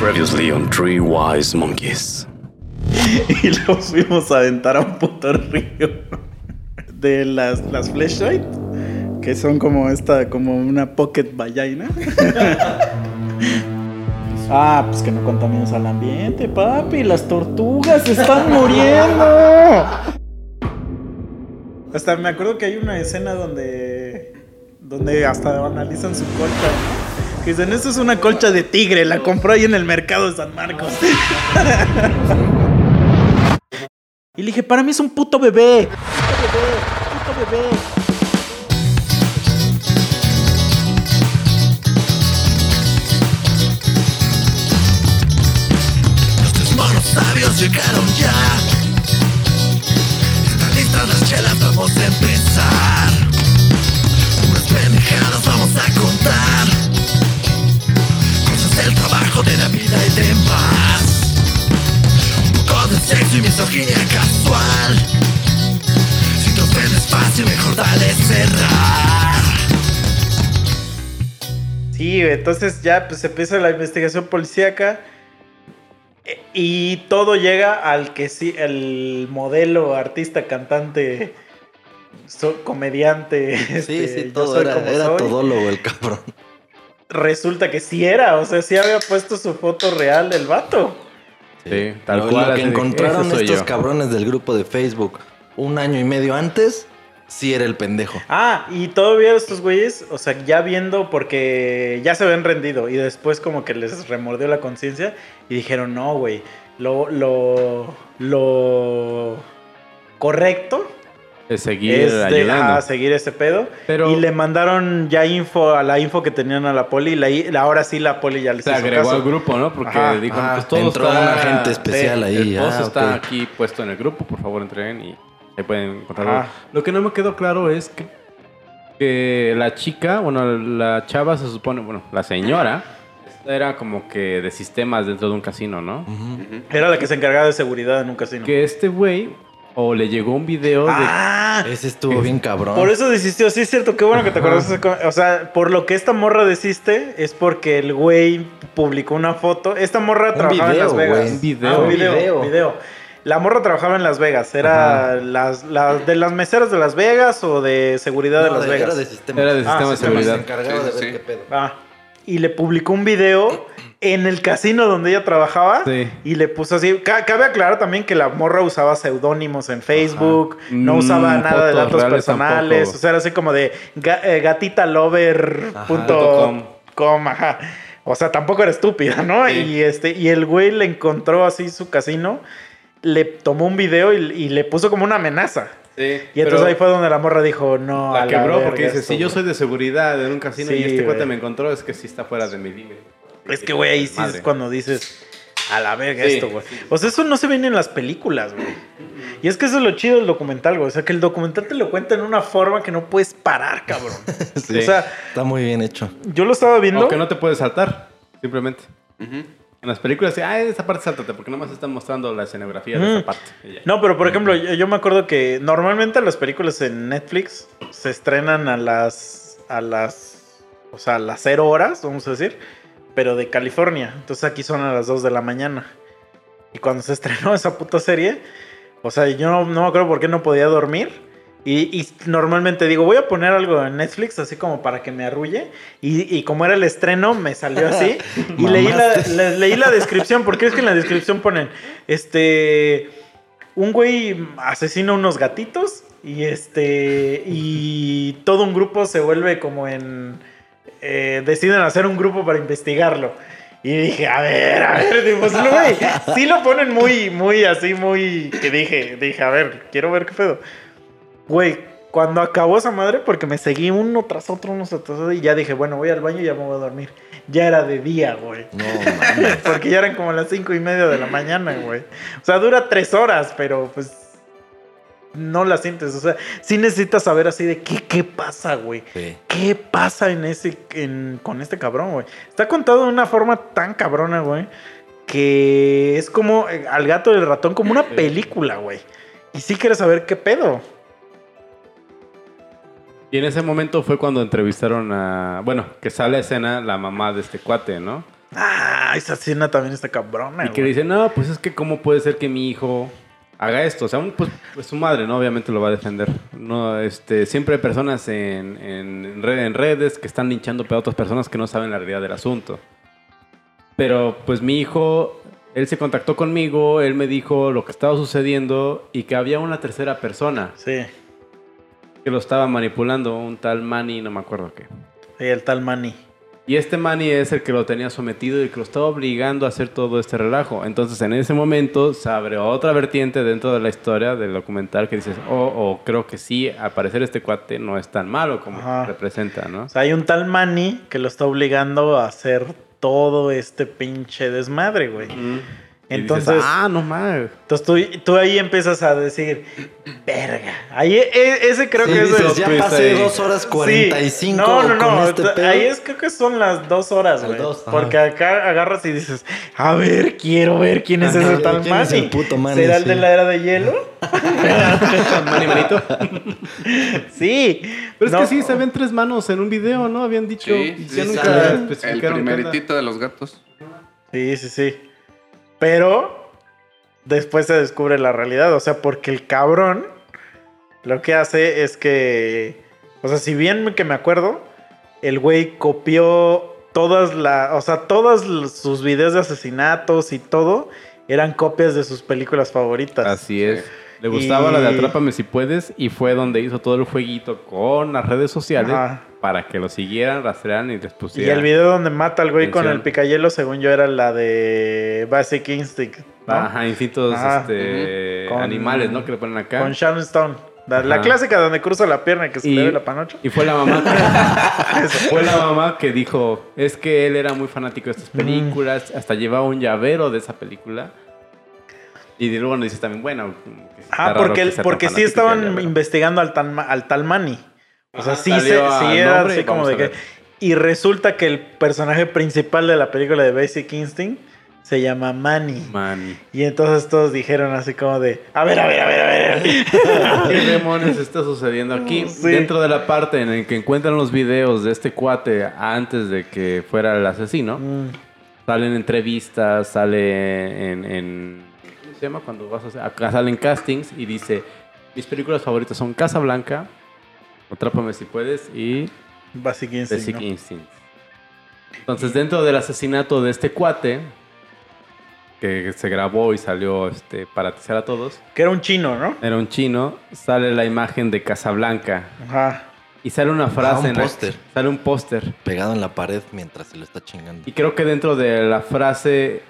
Previously on Three Wise Monkeys. y lo fuimos a aventar a un puto río de las, las flashlight, que son como esta, como una pocket vagina. ah, pues que no contamines al ambiente, papi, las tortugas están muriendo. Hasta me acuerdo que hay una escena donde donde hasta analizan su colcha. Que dicen, esto es una colcha de tigre, la compró ahí en el mercado de San Marcos. y le dije, para mí es un puto bebé. Puto bebé, puto bebé. Los tres monos sabios llegaron ya. Están listas las chelas, vamos a empezar. Unas pendejadas vamos a contar. Trabajo, de la vida y demás. Un poco de sexo y misoginia casual. Si te ofendes fácil, mejor dale cerrar. Sí, entonces ya pues empieza la investigación policíaca eh, y todo llega al que sí, el modelo, artista, cantante, so- comediante. Sí, este, sí, yo todo soy era, como era todólogo el cabrón. Resulta que sí era, o sea, sí había puesto su foto real del vato. Sí, tal Lo- cual, Lo que encontraron "Ese soy estos yo". cabrones del grupo de Facebook un año y medio antes, sí era el pendejo. Ah, y todavía estos güeyes, o sea, ya viendo porque ya se habían rendido y después como que les remordió la conciencia y dijeron, no, güey, lo, lo, lo correcto Es seguir es de ayudando. ah, seguir ese pedo. Pero- Y le mandaron ya info a la info que tenían a la poli y la, ahora sí la poli ya les se hizo agregó caso. al grupo, ¿no? Porque Ajá. dijo, Ah, pues todo entró está... un agente especial ahí. El post ah, está ok. aquí puesto en el grupo, por favor entreguen y ahí pueden encontrarlo. Ajá. Lo que no me quedó claro es que, que la chica, bueno, la chava se supone, bueno, la señora, era como que de sistemas dentro de un casino, ¿no? Era la que se encargaba de seguridad en un casino. Que este güey, o le llegó un video de... Ah, Ese estuvo bien cabrón. Por eso desistió, sí es cierto, qué bueno que te acuerdas. de ese com- O sea, por lo que esta morra desiste es porque el güey publicó una foto. Esta morra Un trabajaba video, en Las Vegas. güey. Un video. Ah, un video, video. video. La morra trabajaba en Las Vegas. Era las, las- de las meseras de Las Vegas o de seguridad de Las de- Vegas. Era de sistema. Era de Ah, sistema de. Se seguridad. encargaba de Sí, ver sí. qué pedo. Ah, y le publicó un video en el casino donde ella trabajaba Sí. y le puso así. Ca- Cabe aclarar también que la morra usaba seudónimos en Facebook, no Mm, usaba nada de datos personales, tampoco. o sea, era así como de ga- eh, gatitalover.com. Ajá. Punto com. ajá. O sea, tampoco era estúpida, ¿no? Sí. Y este y el güey le encontró así su casino, le tomó un video y, y le puso como una amenaza. Sí, Y entonces ahí fue donde la morra dijo, no, La a quebró verga porque dice, esto, si yo güey". soy de seguridad en un casino y este cuate güey. me encontró, es que sí está fuera de mi límite. Es que, güey, ahí sí Madre. es cuando dices a la verga Sí, esto, güey. O sea, eso no se ve en las películas, güey. Y es que eso es lo chido del documental, güey. O sea, que el documental te lo cuenta en una forma que no puedes parar, cabrón. Sí. O sea, Está muy bien hecho. yo lo estaba viendo. O que no te puedes saltar, simplemente. En las películas, sí, ah, esa parte sáltate, porque nomás están mostrando la escenografía de esa parte. No, pero por ejemplo, yo, yo me acuerdo que normalmente las películas en Netflix se estrenan a las. a las. O sea, a las 0 horas, vamos a decir. Pero de California. Entonces aquí son a las 2 de la mañana. Y cuando se estrenó esa puta serie. O sea, yo no, no me acuerdo por qué no podía dormir. Y, y normalmente digo, voy a poner algo en Netflix así como para que me arrulle. Y, y como era el estreno, me salió así. y leí la, leí la descripción, porque es que en la descripción ponen, este, un güey asesina unos gatitos y este, y todo un grupo se vuelve como en, eh, deciden hacer un grupo para investigarlo. Y dije, a ver, a ver, digo, pues, güey, sí lo ponen muy, muy así, muy, que dije, dije, a ver, quiero ver qué pedo. Güey, cuando acabó esa madre, porque me seguí uno tras otro, uno tras otro, y ya dije, bueno, voy al baño y ya me voy a dormir. Ya era de día, güey. No, mames. Porque ya eran como las cinco y media de la mañana, güey. O sea, dura tres horas, pero pues no la sientes. O sea, sí necesitas saber así de qué, qué pasa, güey. Sí. ¿Qué pasa en ese, en- con este cabrón, güey? Está contado de una forma tan cabrona, güey, que es como eh, al gato del ratón, como una película, güey. Y sí quieres saber qué pedo. Y en ese momento fue cuando entrevistaron a. Bueno, que sale a escena la mamá de este cuate, ¿no? Ah, Ah, esa escena también está cabrona. Y que güey. dice, no, pues es que cómo puede ser que mi hijo haga esto. O sea, un- pues, pues su madre, ¿no? Obviamente lo va a defender. No, este, siempre hay personas en, en, red- en redes que están linchando a otras personas que no saben la realidad del asunto. Pero pues mi hijo, él se contactó conmigo, él me dijo lo que estaba sucediendo y que había una tercera persona Sí. que lo estaba manipulando, un tal Manny, no me acuerdo qué. Y el tal Manny. Y este Manny es el que lo tenía sometido y que lo estaba obligando a hacer todo este relajo. Entonces, en ese momento se abre otra vertiente dentro de la historia del documental que dices, oh, oh, creo que sí, al parecer este cuate no es tan malo como Ajá. representa, ¿no? O sea, hay un tal Manny que lo está obligando a hacer todo este pinche desmadre, güey. Dices, Entonces, ah, no mames. entonces tú, tú ahí empiezas a decir, verga. Ahí, e- ese creo Sí, que es el- ya pasé ahí. dos horas Sí. 45 No, no, no. con este ahí es, creo que son las dos horas, güey. Porque acá agarras y dices, a ver, quiero ver quién es Ajá, ese tal ¿quién es Manny. el puto Manny? ¿Será el Sí. de la era de hielo? Manny Manito. sí. Pero es No, que sí, se ven tres manos en un video, ¿no? Habían dicho. Sí, sí, ya sí, nunca. El primeritito de los gatos. Sí, sí, sí. Pero después se descubre la realidad. O sea, porque el cabrón lo que hace es que. O sea, si bien que me acuerdo, el güey copió todas las. O sea, todos sus videos de asesinatos y todo eran copias de sus películas favoritas. Así es. Le gustaba Y- la de Atrápame si puedes y fue donde hizo todo el jueguito con las redes sociales Ajá. Para que lo siguieran, rastrearan y les Y pusieran. el video donde mata al güey con el picayelo, según yo, era la de Basic Instinct. ¿no? Ajá, instintos Ajá. este, Con- animales, ¿no? Que le ponen acá. Con Sharon Stone. La, clásica donde cruza la pierna y que se Y- le ve la panocha. Y fue la mamá que, fue la mamá que dijo, es que él era muy fanático de estas películas, hasta llevaba un llavero de esa película. Y luego nos dices también, bueno, que Ah, porque, tan porque sí estaban investigando al tal, Ma- al tal Manny. O sea, sí, se, sí era así como de que... Y resulta que el personaje principal de la película de Basic Instinct se llama Manny. Man. Y entonces todos dijeron así como de... A ver, a ver, a ver, a ver. ¿Qué demonios está sucediendo aquí? Sí. Dentro de la parte en la que encuentran los videos de este cuate antes de que fuera el asesino, Mm, salen entrevistas, sale en, en- ¿cómo se llama? Cuando vas a hacer, acá salen castings y dice, mis películas favoritas son Casa Blanca, Atrápame si puedes y Basic Instinct. Basic ¿no? Instinct. Entonces, dentro del asesinato de este cuate, que se grabó y salió este, para atizar a todos, Que era un chino, ¿no? era un chino, sale la imagen de Casablanca Ajá. y sale una frase un en la- póster. sale un póster Pegado en la pared mientras se lo está chingando. y creo que dentro de la frase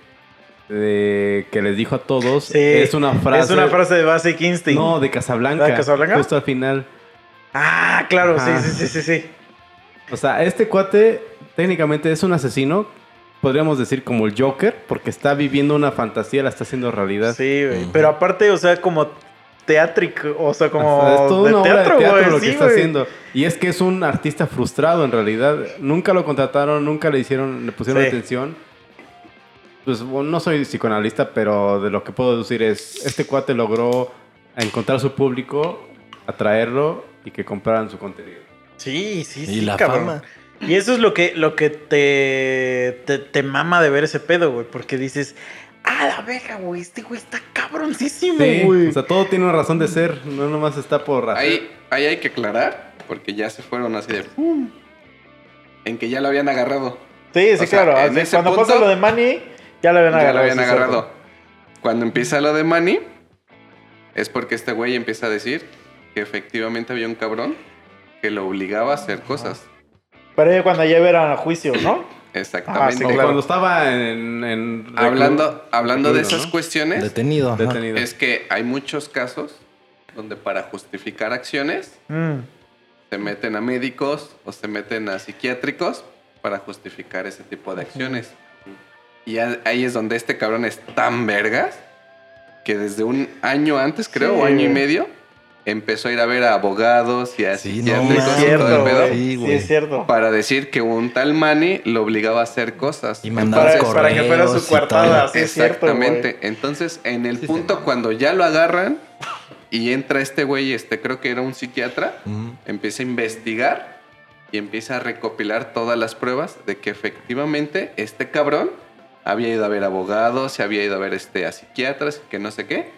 de- que les dijo a todos Sí. es una frase Es una frase de Basic Instinct. no de Casablanca, ¿De Casablanca? justo al final Ah, claro, Ajá. sí, sí, sí, sí, sí. o sea este cuate técnicamente es un asesino podríamos decir como el Joker porque está viviendo una fantasía la está haciendo realidad Sí, güey. Pero aparte, o sea, como teatric, o sea, como O sea, es toda de una obra teatro, de teatro lo sí, que está haciendo. Y es que es un artista frustrado en realidad. Nunca lo contrataron, nunca le hicieron, le pusieron Sí. atención. Pues no soy psicoanalista, pero de lo que puedo decir es, este cuate logró encontrar su público, atraerlo y que compraran su contenido. Sí, sí, sí. Y la cabrón. fama. Y eso es lo que, lo que te, te, te mama de ver ese pedo, güey. Porque dices, ah, la verga, güey. Este güey está cabroncísimo, Sí, güey. o sea, todo tiene una razón de ser, no nomás está por. Ahí, ahí hay que aclarar, porque ya se fueron así de... ¡pum! En que ya lo habían agarrado. sí, sí, o sea, claro. en Así, ese cuando punto, pasa lo de Manny, ya lo habían Ya agarrado. lo habían agarrado. cierto. Cuando empieza lo de Manny, es porque este güey empieza a decir que efectivamente había un cabrón que lo obligaba a hacer cosas. Pero ya cuando ya eran a juicio, ¿no? Exactamente. Ah, sí, claro. cuando estaba en... en Hablando, hablando de recluido, esas ¿no? cuestiones, Detenido. Detenido. es que hay muchos casos donde para justificar acciones Mm. se meten a médicos o se meten a psiquiátricos para justificar ese tipo de acciones. Y a- ahí es donde este cabrón es tan vergas que desde un año antes, creo, Sí. o año y medio, empezó a ir a ver a abogados y a Sí, no Es cierto, el pedo güey. Sí, es cierto. para decir que un tal Manny lo obligaba a hacer cosas. Y mandaba Para, para que fuera su coartada, sí, es cierto, Exactamente. güey. Entonces, en el Sí, punto sí. cuando ya lo agarran y entra este güey, este creo que era un psiquiatra, Ujú. empieza a investigar y empieza a recopilar todas las pruebas de que efectivamente este cabrón había ido a ver abogados, se había ido a ver este, a psiquiatras, que no sé qué.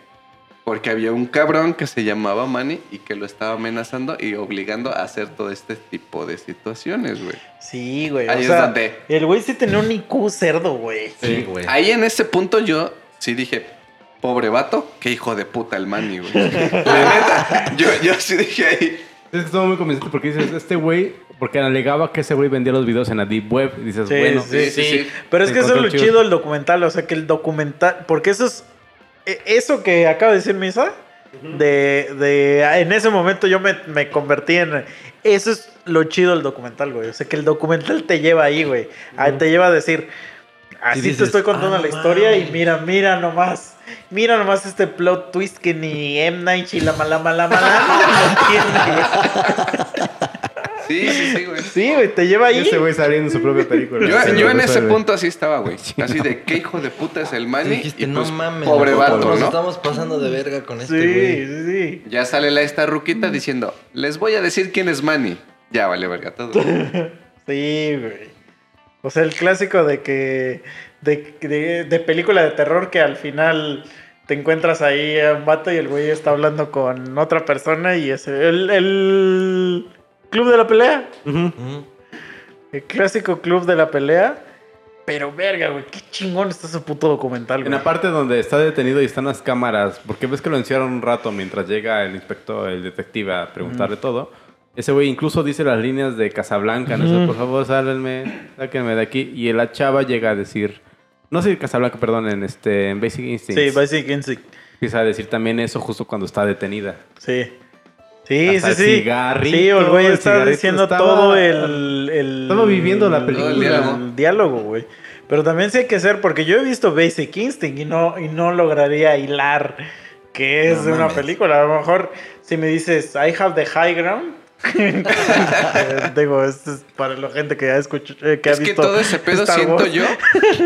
Porque había un cabrón que se llamaba Manny y que lo estaba amenazando y obligando a hacer todo este tipo de situaciones, güey. Sí, güey. Ahí o es sea, donde- el güey sí tenía un IQ cerdo, güey. Sí, güey. Ahí en ese punto yo sí dije, pobre vato, qué hijo de puta el Manny, güey. La neta, yo, yo sí dije ahí. Es que estuvo muy convincente porque dices, este güey, porque alegaba que ese güey vendía los videos en la Deep Web. Y dices, Sí, bueno, sí, sí, sí, sí. Pero es que eso es lo chido del documental. O sea, que el documental. Porque eso es. E- Eso que acaba de decir Misa. De, de. En ese momento yo me, me convertí en. Eso es lo chido del documental, güey. O sea, que el documental te lleva ahí, güey. Ah, Te lleva a decir. Así te estoy contando "Ah, la historia y mames". mira, mira nomás. Mira nomás este plot twist que ni M. Night y la mala mala mala no tiene. Sí, sí, sí, güey. Sí, güey, te lleva Y ahí. ese güey saliendo su propia película. Yo, Sí, yo en ese resuelve. punto así estaba, güey. Así de qué hijo de puta es el Sí, Manny. dijiste, y no pues, mames. pobre vato, Nos ¿no? estamos pasando de verga con este Sí, güey. sí, sí. Ya sale la esta ruquita diciendo, les voy a decir quién es Manny. Ya vale verga todo. Sí, güey. O sea, el clásico de que. De, de, de película de terror que al final te encuentras ahí a un vato y el güey está hablando con otra persona y es el, el club de la pelea. El clásico club de la pelea. Pero verga, güey, qué chingón está ese puto documental, En güey. la parte donde está detenido y están las cámaras, porque ves que lo encierran un rato mientras llega el inspector, el detective a preguntarle todo. Ese güey incluso dice las líneas de Casablanca, no sé, Ujú. por favor, sálenme, sáquenme de aquí. Y la chava llega a decir, no sé Casablanca, perdón, en este en Basic Instincts. Sí, Basic Instinct. Empieza a decir también eso justo cuando está detenida. Sí. Sí, Hasta sí, el sí. cigarrito, sí, el güey está diciendo estaba- todo el, el- estaba viviendo la película. el diálogo. el diálogo, güey. Pero también sí hay que ser, porque yo he visto Basic Instinct y no, y no lograría hilar que es No una mames. película. A lo mejor si me dices I have the high ground. digo, esto es para la gente que ha escuchado, eh, que ha es que visto todo ese pedo siento yo.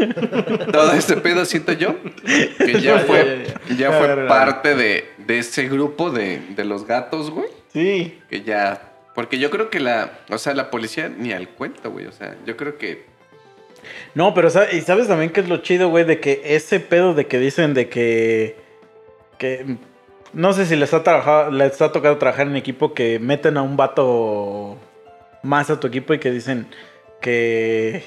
todo ese pedo siento yo. Que ya fue, ya fue parte de, de ese grupo de, de los gatos, güey. Sí. Que ya. Porque yo creo que la. O sea, la policía ni al cuento, güey. O sea, yo creo que. No, pero y sabes también que es lo chido, güey, de que ese pedo de que dicen de que que no sé si les ha trabajado, les ha tocado trabajar en equipo que meten a un vato más a tu equipo y que dicen que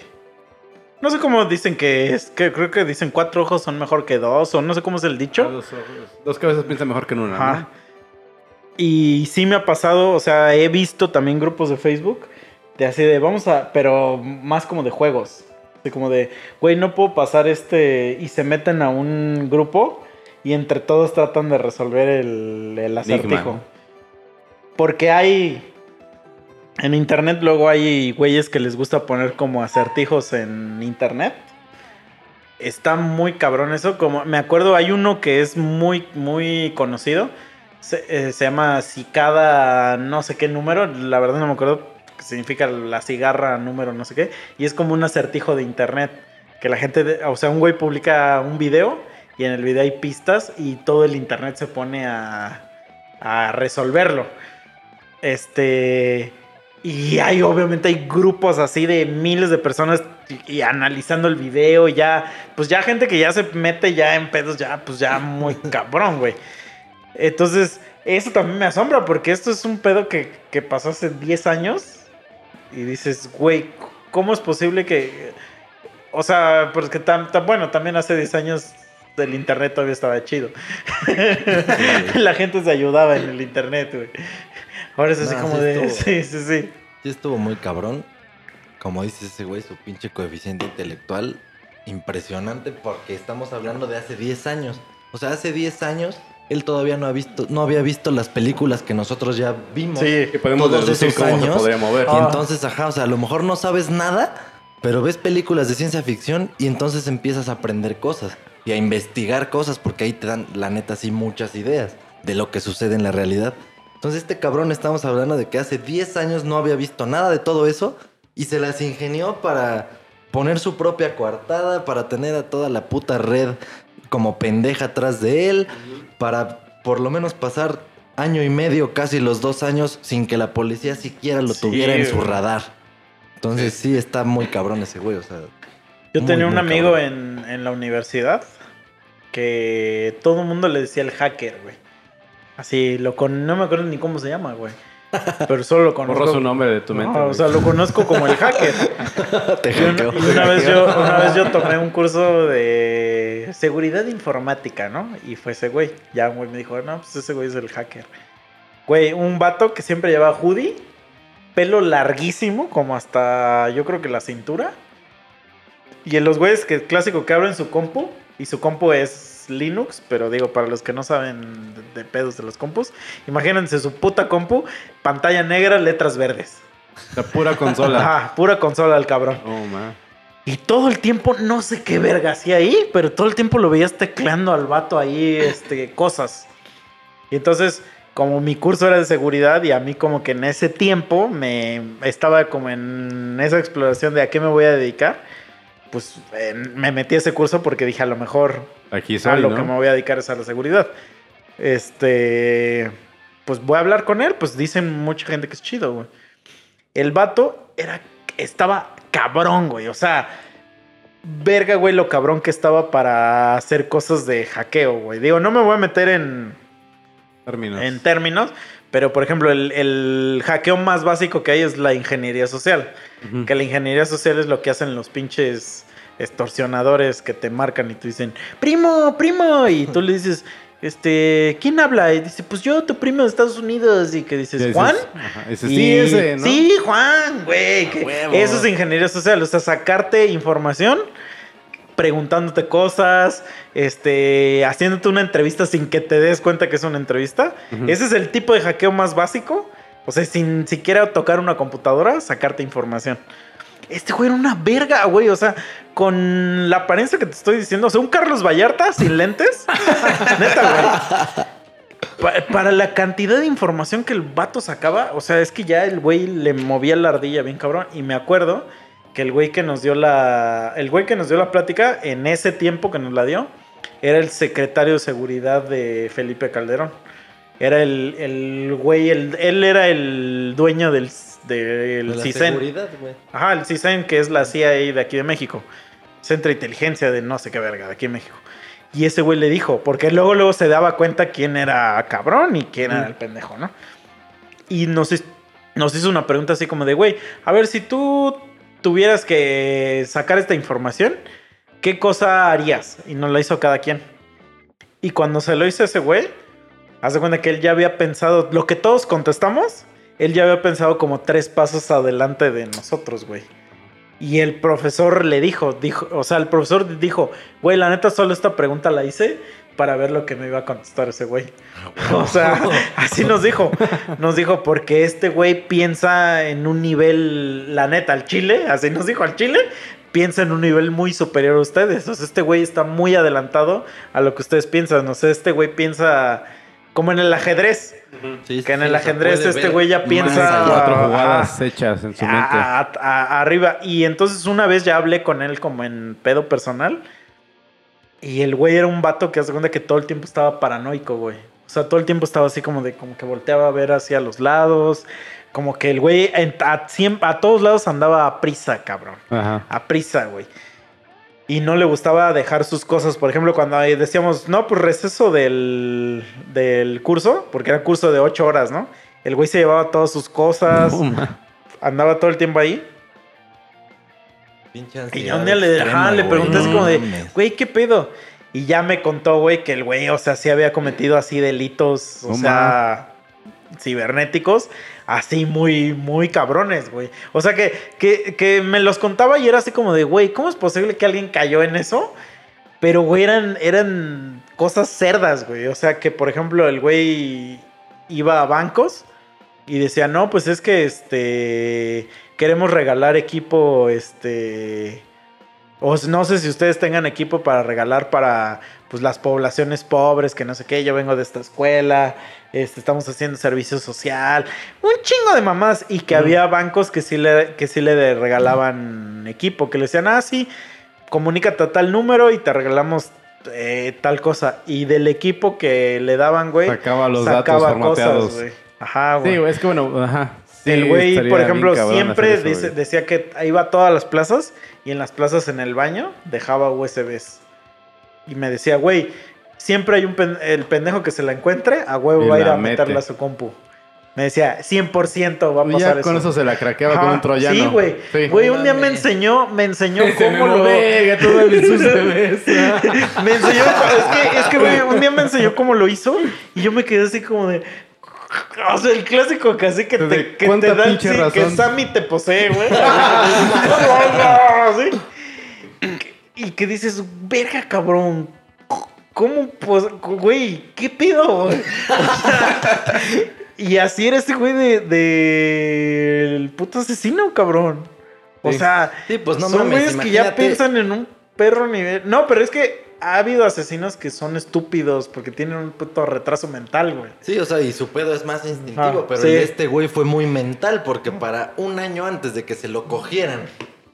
no sé cómo dicen que es, que creo que dicen cuatro ojos son mejor que dos o no sé cómo es el dicho. Dos, ojos- dos cabezas piensan mejor que en una. Ajá. ¿no? Y sí me ha pasado, o sea, he visto también grupos de Facebook de así de vamos a, pero más como de juegos. De como de, güey, no puedo pasar este. Y se meten a un grupo y entre todos tratan de resolver el, el acertijo. Porque hay. En internet luego hay güeyes que les gusta poner como acertijos en internet. Está muy cabrón eso. Como, me acuerdo, hay uno que es muy, muy conocido. Se, eh, se llama Cicada, no sé qué número. La verdad no me acuerdo qué significa la cigarra número, no sé qué. Y es como un acertijo de internet. Que la gente, de- o sea, un güey publica un video y en el video hay pistas y todo el internet se pone a, a resolverlo. Este. Y hay, obviamente, hay grupos así de miles de personas y, y analizando el video. y Ya, pues ya gente que ya se mete ya en pedos, ya, pues ya muy cabrón, güey. Entonces, eso también me asombra porque esto es un pedo que, que pasó hace 10 años. Y dices, güey, ¿cómo es posible que.? O sea, porque tan, tan- bueno, también hace 10 años el internet todavía estaba chido. La gente se ayudaba en el internet, güey. Ahora es así Nah, como sí de. estuvo- Sí, sí, sí. Sí estuvo muy cabrón. Como dice ese güey, su pinche coeficiente intelectual impresionante porque estamos hablando de hace 10 años. O sea, hace 10 años él todavía no, ha visto, no había visto las películas que nosotros ya vimos. Sí. Que podemos Todos esos cómo se años. podría mover. Y Ah. entonces, ajá, o sea, a lo mejor no sabes nada, pero ves películas de ciencia ficción y entonces empiezas a aprender cosas y a investigar cosas porque ahí te dan, la neta, sí, muchas ideas de lo que sucede en la realidad. Entonces, este cabrón estamos hablando de que hace 10 años no había visto nada de todo eso y se las ingenió para poner su propia coartada, para tener a toda la puta red como pendeja atrás de él, para por lo menos pasar año y medio, casi los dos años, sin que la policía siquiera lo Sí, tuviera en su radar. Entonces sí está muy cabrón ese güey, o sea. Yo Muy, tenía un amigo en, en la universidad que todo el mundo le decía el hacker, güey. Así, lo con... no me acuerdo ni cómo se llama, güey. Pero solo lo conozco. Borró su nombre de tu mente. No, o sea, lo conozco como el hacker. Te Y una, y una vez yo, una vez yo tomé un curso de seguridad informática, ¿no? Y fue ese güey. Ya un güey me dijo, no, pues ese güey es el hacker. Güey, un vato que siempre llevaba hoodie, pelo larguísimo, como hasta yo creo que la cintura. Y en los güeyes que clásico que abren su compu, y su compu es Linux, pero digo, para los que no saben de, pedos de los compus, imagínense su puta compu, pantalla negra, letras verdes. La pura consola. Ajá, pura consola al cabrón. Oh, man. Y todo el tiempo, no sé qué verga hacía ahí, pero todo el tiempo lo veías tecleando al vato ahí, este, cosas. Y entonces, como mi curso era de seguridad y a mí como que en ese tiempo me estaba como en esa exploración de a qué me voy a dedicar, pues eh, me metí a ese curso porque dije a lo mejor Aquí a lo ¿no? que me voy a dedicar es a la seguridad. Este, pues voy a hablar con él, pues dicen mucha gente que es chido, güey. El vato era, estaba cabrón, güey, o sea, verga, güey, lo cabrón que estaba para hacer cosas de hackeo, güey. Digo, no me voy a meter en, Términos. en términos, pero por ejemplo, el, el hackeo más básico que hay es la ingeniería social. Ujú. Que la ingeniería social es lo que hacen los pinches extorsionadores que te marcan y te dicen, primo, primo, y tú le dices, este, ¿quién habla? Y dice, pues yo, tu primo de Estados Unidos, y que dices, Juan. ese Y- sí, ese, ¿no? Sí, Juan, güey. Eso es ingeniería social, o sea, sacarte información, preguntándote cosas, este, haciéndote una entrevista sin que te des cuenta que es una entrevista. Ese es el tipo de hackeo más básico. O sea, sin siquiera tocar una computadora, sacarte información. Este güey era una verga, güey. O sea, con la apariencia que te estoy diciendo. O sea, un Carlos Vallarta sin lentes. Neta, güey. Pa- para la cantidad de información que el vato sacaba, o sea, es que ya el güey le movía la ardilla bien cabrón. Y me acuerdo que el güey que nos dio la. El güey que nos dio la plática en ese tiempo que nos la dio, era el secretario de seguridad de Felipe Calderón. Era el, el güey, el- él era el dueño del, del De la CISEN. seguridad, güey. Ajá, el CISEN, que es la CIA de aquí de México. Centro de Inteligencia de no sé qué verga, de aquí en México. Y ese güey le dijo, porque luego, luego se daba cuenta quién era cabrón y quién era el pendejo, ¿no? Y nos, nos hizo una pregunta así como de, güey, a ver, si tú tuvieras que sacar esta información, ¿qué cosa harías? Y nos la hizo cada quien. Y cuando se lo hizo ese güey, haz de cuenta que él ya había pensado, lo que todos contestamos, él ya había pensado como tres pasos adelante de nosotros, güey. Y el profesor le dijo, dijo, o sea, el profesor dijo, güey, la neta solo esta pregunta la hice para ver lo que me iba a contestar ese güey. O sea, así nos dijo. Nos dijo, porque este güey piensa en un nivel, la neta, al Chile, así nos dijo al Chile, piensa en un nivel muy superior a ustedes. O sea, este güey está muy adelantado a lo que ustedes piensan. O sea, este güey piensa como en el ajedrez. Sí, Que en sí, el ajedrez este güey ya piensa-. Cuatro jugadas hechas en su mente. a- a- a- arriba. Y entonces una vez ya hablé con él como en pedo personal. Y el güey era un vato que hace cuenta que todo el tiempo estaba paranoico, güey. O sea, todo el tiempo estaba así como de, como que volteaba a ver hacia los lados. Como que el güey a, a todos lados andaba a prisa, cabrón. Ajá. A prisa, güey. Y no le gustaba dejar sus cosas. Por ejemplo, cuando decíamos, no, pues receso del, del curso, porque era curso de ocho horas, ¿no? El güey se llevaba todas sus cosas, andaba todo el tiempo ahí. Pinche Y yo un día le, extrema, ajá, le güey. pregunté así No como de, güey, ¿qué pedo? Y ya me contó, güey, que el güey, o sea, sí había cometido así delitos, o No sea, cibernéticos, así muy, muy cabrones, güey. O sea, que, que, que me los contaba y era así como de, güey, ¿cómo es posible que alguien cayó en eso? Pero, güey, eran, eran cosas cerdas, güey. O sea, que, por ejemplo, el güey iba a bancos y decía, no, pues es que, este, queremos regalar equipo, este... O no sé si ustedes tengan equipo para regalar para pues las poblaciones pobres, que no sé qué, yo vengo de esta escuela, este, estamos haciendo servicio social, un chingo de mamás y que había bancos que sí le que sí le regalaban equipo, que le decían, "Ah, sí, comunícate a tal número y te regalamos eh, tal cosa." Y del equipo que le daban, güey, Sacaba los sacaba datos formateados. güey. Ajá, güey. Sí, güey, es que bueno, ajá. Sí, el güey, por ejemplo, siempre eso, dice- decía que iba a todas las plazas y en las plazas en el baño dejaba USBs. Y me decía, güey, siempre hay un pen- el pendejo que se la encuentre, a huevo va a ir a meterla mete. a su compu. Me decía, 100% va a Y pasar ya eso. con eso se la craqueaba Ajá, con un troyano. Sí, güey. Sí. Güey, un día me enseñó, me enseñó Se cómo me lo... Todo el me enseñó, es que, es que, güey, un día me enseñó cómo lo hizo y yo me quedé así como de... O sea, el clásico que así que te, que te da, pinche sí, razón. que Sammy te posee, güey. Y que dices, verga, cabrón. ¿Cómo, pues, güey? ¿Qué pedo? güey? O sea, y así era este güey de, de el puto asesino, cabrón. O Sí. sea, Sí, pues no son mames, güeyes que ya piensan en un perro nivel. No, pero es que ha habido asesinos que son estúpidos porque tienen un puto retraso mental, güey. Sí, o sea, y su pedo es más instintivo, Ajá, pero sí. este güey fue muy mental porque para un año antes de que se lo cogieran,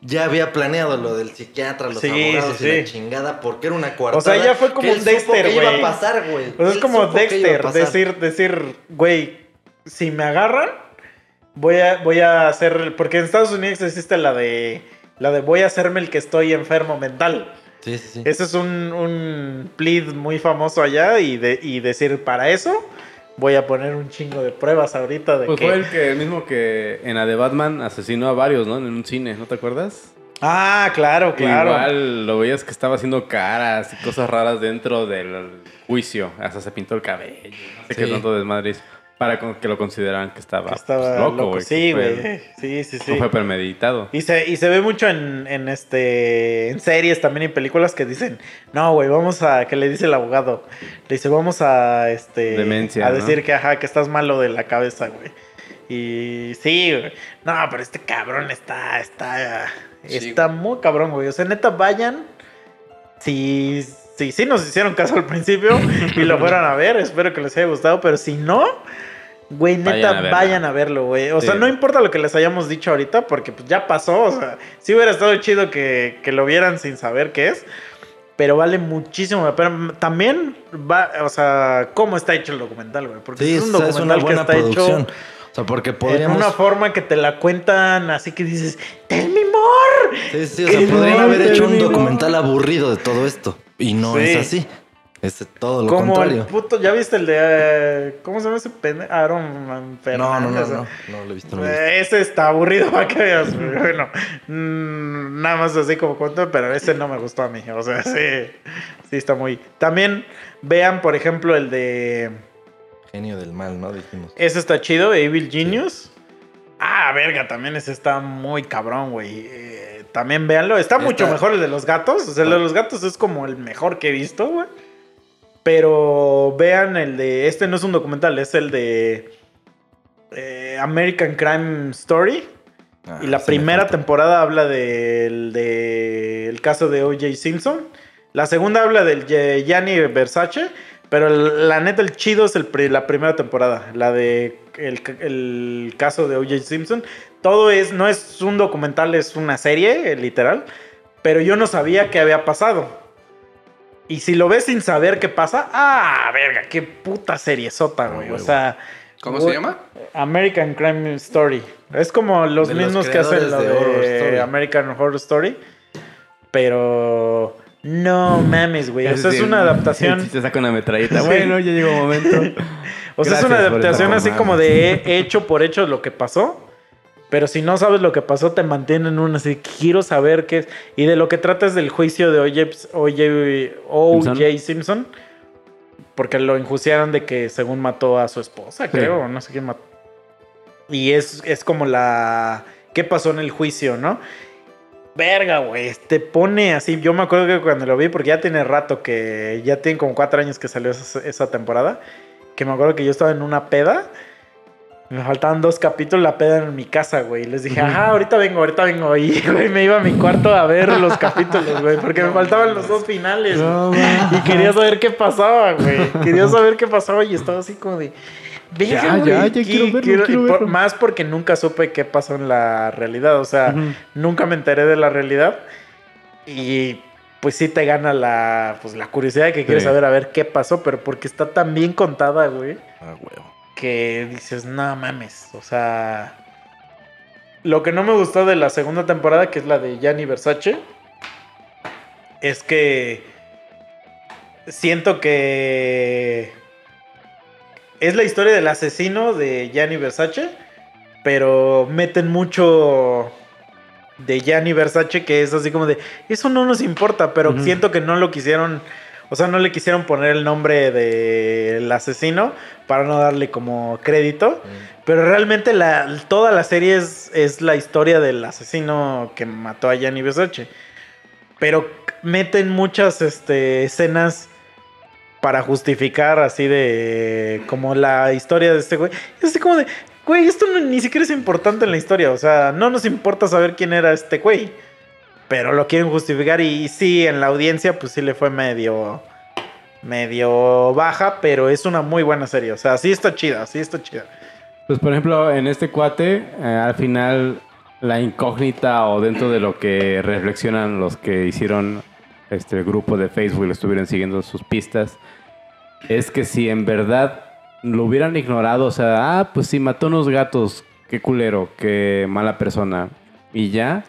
ya había planeado lo del psiquiatra, los Sí, abogados sí, y la chingada porque era una coartada. O sea, ya fue como un Dexter, que iba güey. a pasar, güey. O sea, es como Dexter, decir, decir, güey, si me agarran, voy a, voy a hacer, porque en Estados Unidos existe la de, la de voy a hacerme el que estoy enfermo mental. Sí, sí, sí. Ese es un, un plead muy famoso allá y, de, y decir, para eso voy a poner un chingo de pruebas ahorita de Pues que... fue el que el mismo que en la de Batman asesinó a varios, ¿no? En un cine, ¿no te acuerdas? Ah, claro, claro. Igual lo veías que estaba haciendo caras y cosas raras dentro del juicio. Hasta se pintó el cabello. No sé Sí. qué tanto desmadre hizo, Para que lo consideraran que estaba, Que estaba pues, loco, güey. Sí, güey. Sí, sí, sí. No fue premeditado. Y se, y se ve mucho en, en este en series también y películas que dicen, no, güey, vamos a, que le dice el abogado, le dice, vamos a este Demencia, a ¿no? decir que ajá, que estás malo de la cabeza, güey. Y sí, güey. No, pero este cabrón está, está, Sí, está muy cabrón, güey. O sea, neta, vayan. Si, si, sí nos hicieron caso al principio y lo fueron a ver, espero que les haya gustado, pero si no, güey, Vayan neta, a vayan a verlo, güey. O sea, no importa lo que les hayamos dicho ahorita, porque pues, ya pasó. O sea, sí hubiera estado chido que, que lo vieran sin saber qué es. Pero vale muchísimo la pena. También va, o sea, cómo está hecho el documental, güey. Porque Sí, es un sea, es documental una buena que está producción. hecho O sea, porque en podríamos... una forma que te la cuentan así que dices, ¡Tell me! Sí, sí, o sea, podrían haber hecho un documental aburrido de todo esto. Y no Sí. es así. Es todo lo Como el contrario. puto, ¿ya viste el de. eh, ¿Cómo se llama ese pendejo? Aaron No, no, no, Fernández. no. No lo he visto, no lo he visto. Eh, Ese está aburrido para que veas. Bueno, mm, nada más así como cuento, pero ese no me gustó a mí. O sea, sí, sí está muy. También vean, por ejemplo, el de. Genio del mal, ¿no? Dijimos. Ese está chido, Evil Genius. Ah, verga, también ese está muy cabrón, güey. Eh, también véanlo. Está, mucho Está- mejor el de los gatos. O sea, el de los gatos es como el mejor que he visto, güey. Pero vean el de. Este no es un documental, es el de. eh, American Crime Story. Ah, Y la primera temporada habla del del caso de O.J. Simpson. La segunda habla del Gianni Versace. Pero el- la neta, el chido es el la primera temporada. La de el, el caso de O.J. Simpson. Todo es, no es un documental, es una serie, eh, literal. Pero yo no sabía qué había pasado. Y si lo ves sin saber qué pasa, ah, verga, qué puta serie sota, güey. O sea. ¿Cómo se llama? American Crime Story. Es como los De los mismos que hacen lo de de, Horror Story. American Horror Story. Pero no mames, güey. O sea, es Sí, una adaptación. Te saca una metralleta. Sí. Bueno, ya llegó un momento. O sea, es una adaptación así como de he- hecho por hecho lo que pasó. Pero si no sabes lo que pasó, te mantienen un así. Quiero saber qué es. Y de lo que trata es del juicio de O.J. Simpson. Porque lo enjuiciaron de que según mató a su esposa, creo. No sé quién mató. Y es, es como la. ¿Qué pasó en el juicio, no? Verga, güey. Te pone así. Yo me acuerdo que cuando lo vi, porque ya tiene rato que. Ya tiene como cuatro años que salió esa, esa temporada. Que me acuerdo que yo estaba en una peda. Me faltaban dos capítulos, la peda en mi casa, güey. Y les dije, ajá, ahorita vengo, ahorita vengo. Y, güey, me iba a mi cuarto a ver los capítulos, güey. Porque me faltaban los dos finales. y quería saber qué pasaba, güey. Quería saber qué pasaba y estaba así como de. Ya, ya, ya ¿qué- quiero verlo, quiero- quiero y por- verlo. Más porque nunca supe qué pasó en la realidad. O sea, nunca me enteré de la realidad. Y pues sí te gana la, pues, la curiosidad de que quieres Sí. saber a ver qué pasó, pero porque está tan bien contada, güey, Ah, huevo. que dices, no mames. O sea, Lo que no me gustó de la segunda temporada, que es la de Gianni Versace, es que siento que es la historia del asesino de Gianni Versace, pero meten mucho de Gianni Versace que es así como de, eso no nos importa, pero siento que no lo quisieron, o sea, no le quisieron poner el nombre del asesino para no darle como crédito, pero realmente la, toda la serie es, es la historia del asesino que mató a Gianni Versace. Pero meten muchas este, escenas para justificar así de como la historia de este güey. Es así como de, güey, esto ni siquiera es importante en la historia. O sea, no nos importa saber quién era este güey. Pero lo quieren justificar y, sí, en la audiencia pues sí le fue medio medio baja, pero es una muy buena serie. O sea, sí está chida, sí está chida. Pues por ejemplo, en este cuate, eh, al final la incógnita o dentro de lo que reflexionan los que hicieron este grupo de Facebook y lo estuvieron siguiendo sus pistas, es que si en verdad lo hubieran ignorado, o sea, ah, pues sí, mató unos gatos, qué culero, qué mala persona, y ya,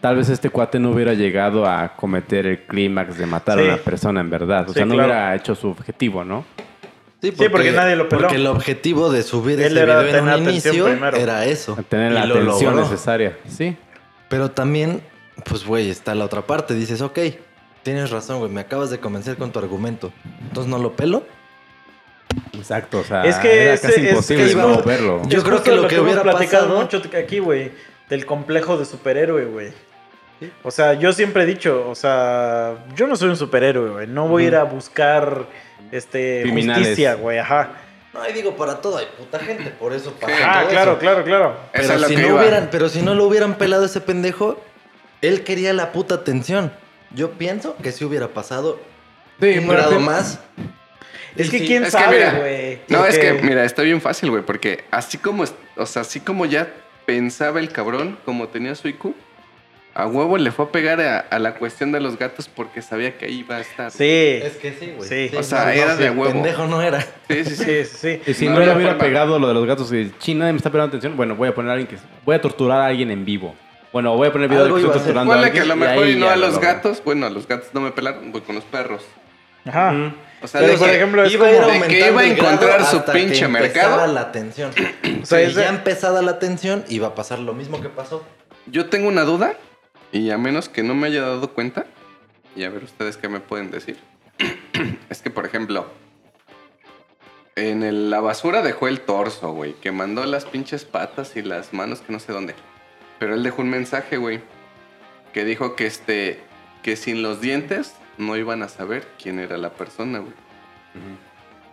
tal vez este cuate no hubiera llegado a cometer el clímax de matar Sí. a una persona en verdad, o Sí, sea, no claro. hubiera hecho su objetivo, ¿no? Sí, porque nadie lo peló. Porque el objetivo de subir Él ese era video en un atención inicio primero. era eso. Tener la atención logró. necesaria, sí. Pero también, pues, güey, está la otra parte. Dices, ok, tienes razón, güey, me acabas de convencer con tu argumento. Entonces no lo pelo. Exacto, o sea, Es que era ese- casi es imposible que no verlo. Yo Es creo que lo que hubiera platicado pasado- mucho aquí, güey, del complejo de superhéroe, güey. O sea, yo siempre he dicho, o sea, yo no soy un superhéroe, güey. No voy a ir a buscar este Criminales. justicia, güey, ajá. No, y digo, para todo hay puta gente, por eso pasa Ah, todo claro, eso. claro, claro. Pero es si, no hubieran, pero si no lo hubieran pelado ese pendejo, él quería la puta atención. Yo pienso que si hubiera pasado Sí, un pero más. Es que sí, quién Es sabe, güey. No, es que, mira, está bien fácil, güey, porque así como, o sea, así como ya pensaba el cabrón, como tenía su IQ, a huevo le fue a pegar a, a la cuestión de los gatos porque sabía que ahí iba a estar. Sí. Es que sí, güey. Sí. O sea, era de huevo. Pendejo no era. Sí, sí, sí. Sí, sí, sí. Y si No no, le hubiera forma. pegado lo de los gatos y chi, nadie me está pegando atención, bueno, voy a poner a alguien que. Voy a torturar a alguien en vivo. Bueno, voy a poner video Algo de que estoy torturando a alguien. que a lo y mejor ahí y no a lo los logró. gatos, bueno, a los gatos no me pelaron, voy con los perros. Ajá. Ujú. O sea, Pero, de por que- ejemplo, es Iba como- de que iba a encontrar su pinche empezaba mercado. la atención. O sea, Y ya empezada la atención, iba a pasar lo mismo que pasó. Yo tengo una duda y a menos que no me haya dado cuenta, y a ver ustedes qué me pueden decir, es que, por ejemplo, en el- la basura dejó el torso, güey, que mandó las pinches patas y las manos que no sé dónde. Pero él dejó un mensaje, güey, que dijo que este, que sin los dientes no iban a saber quién era la persona, güey.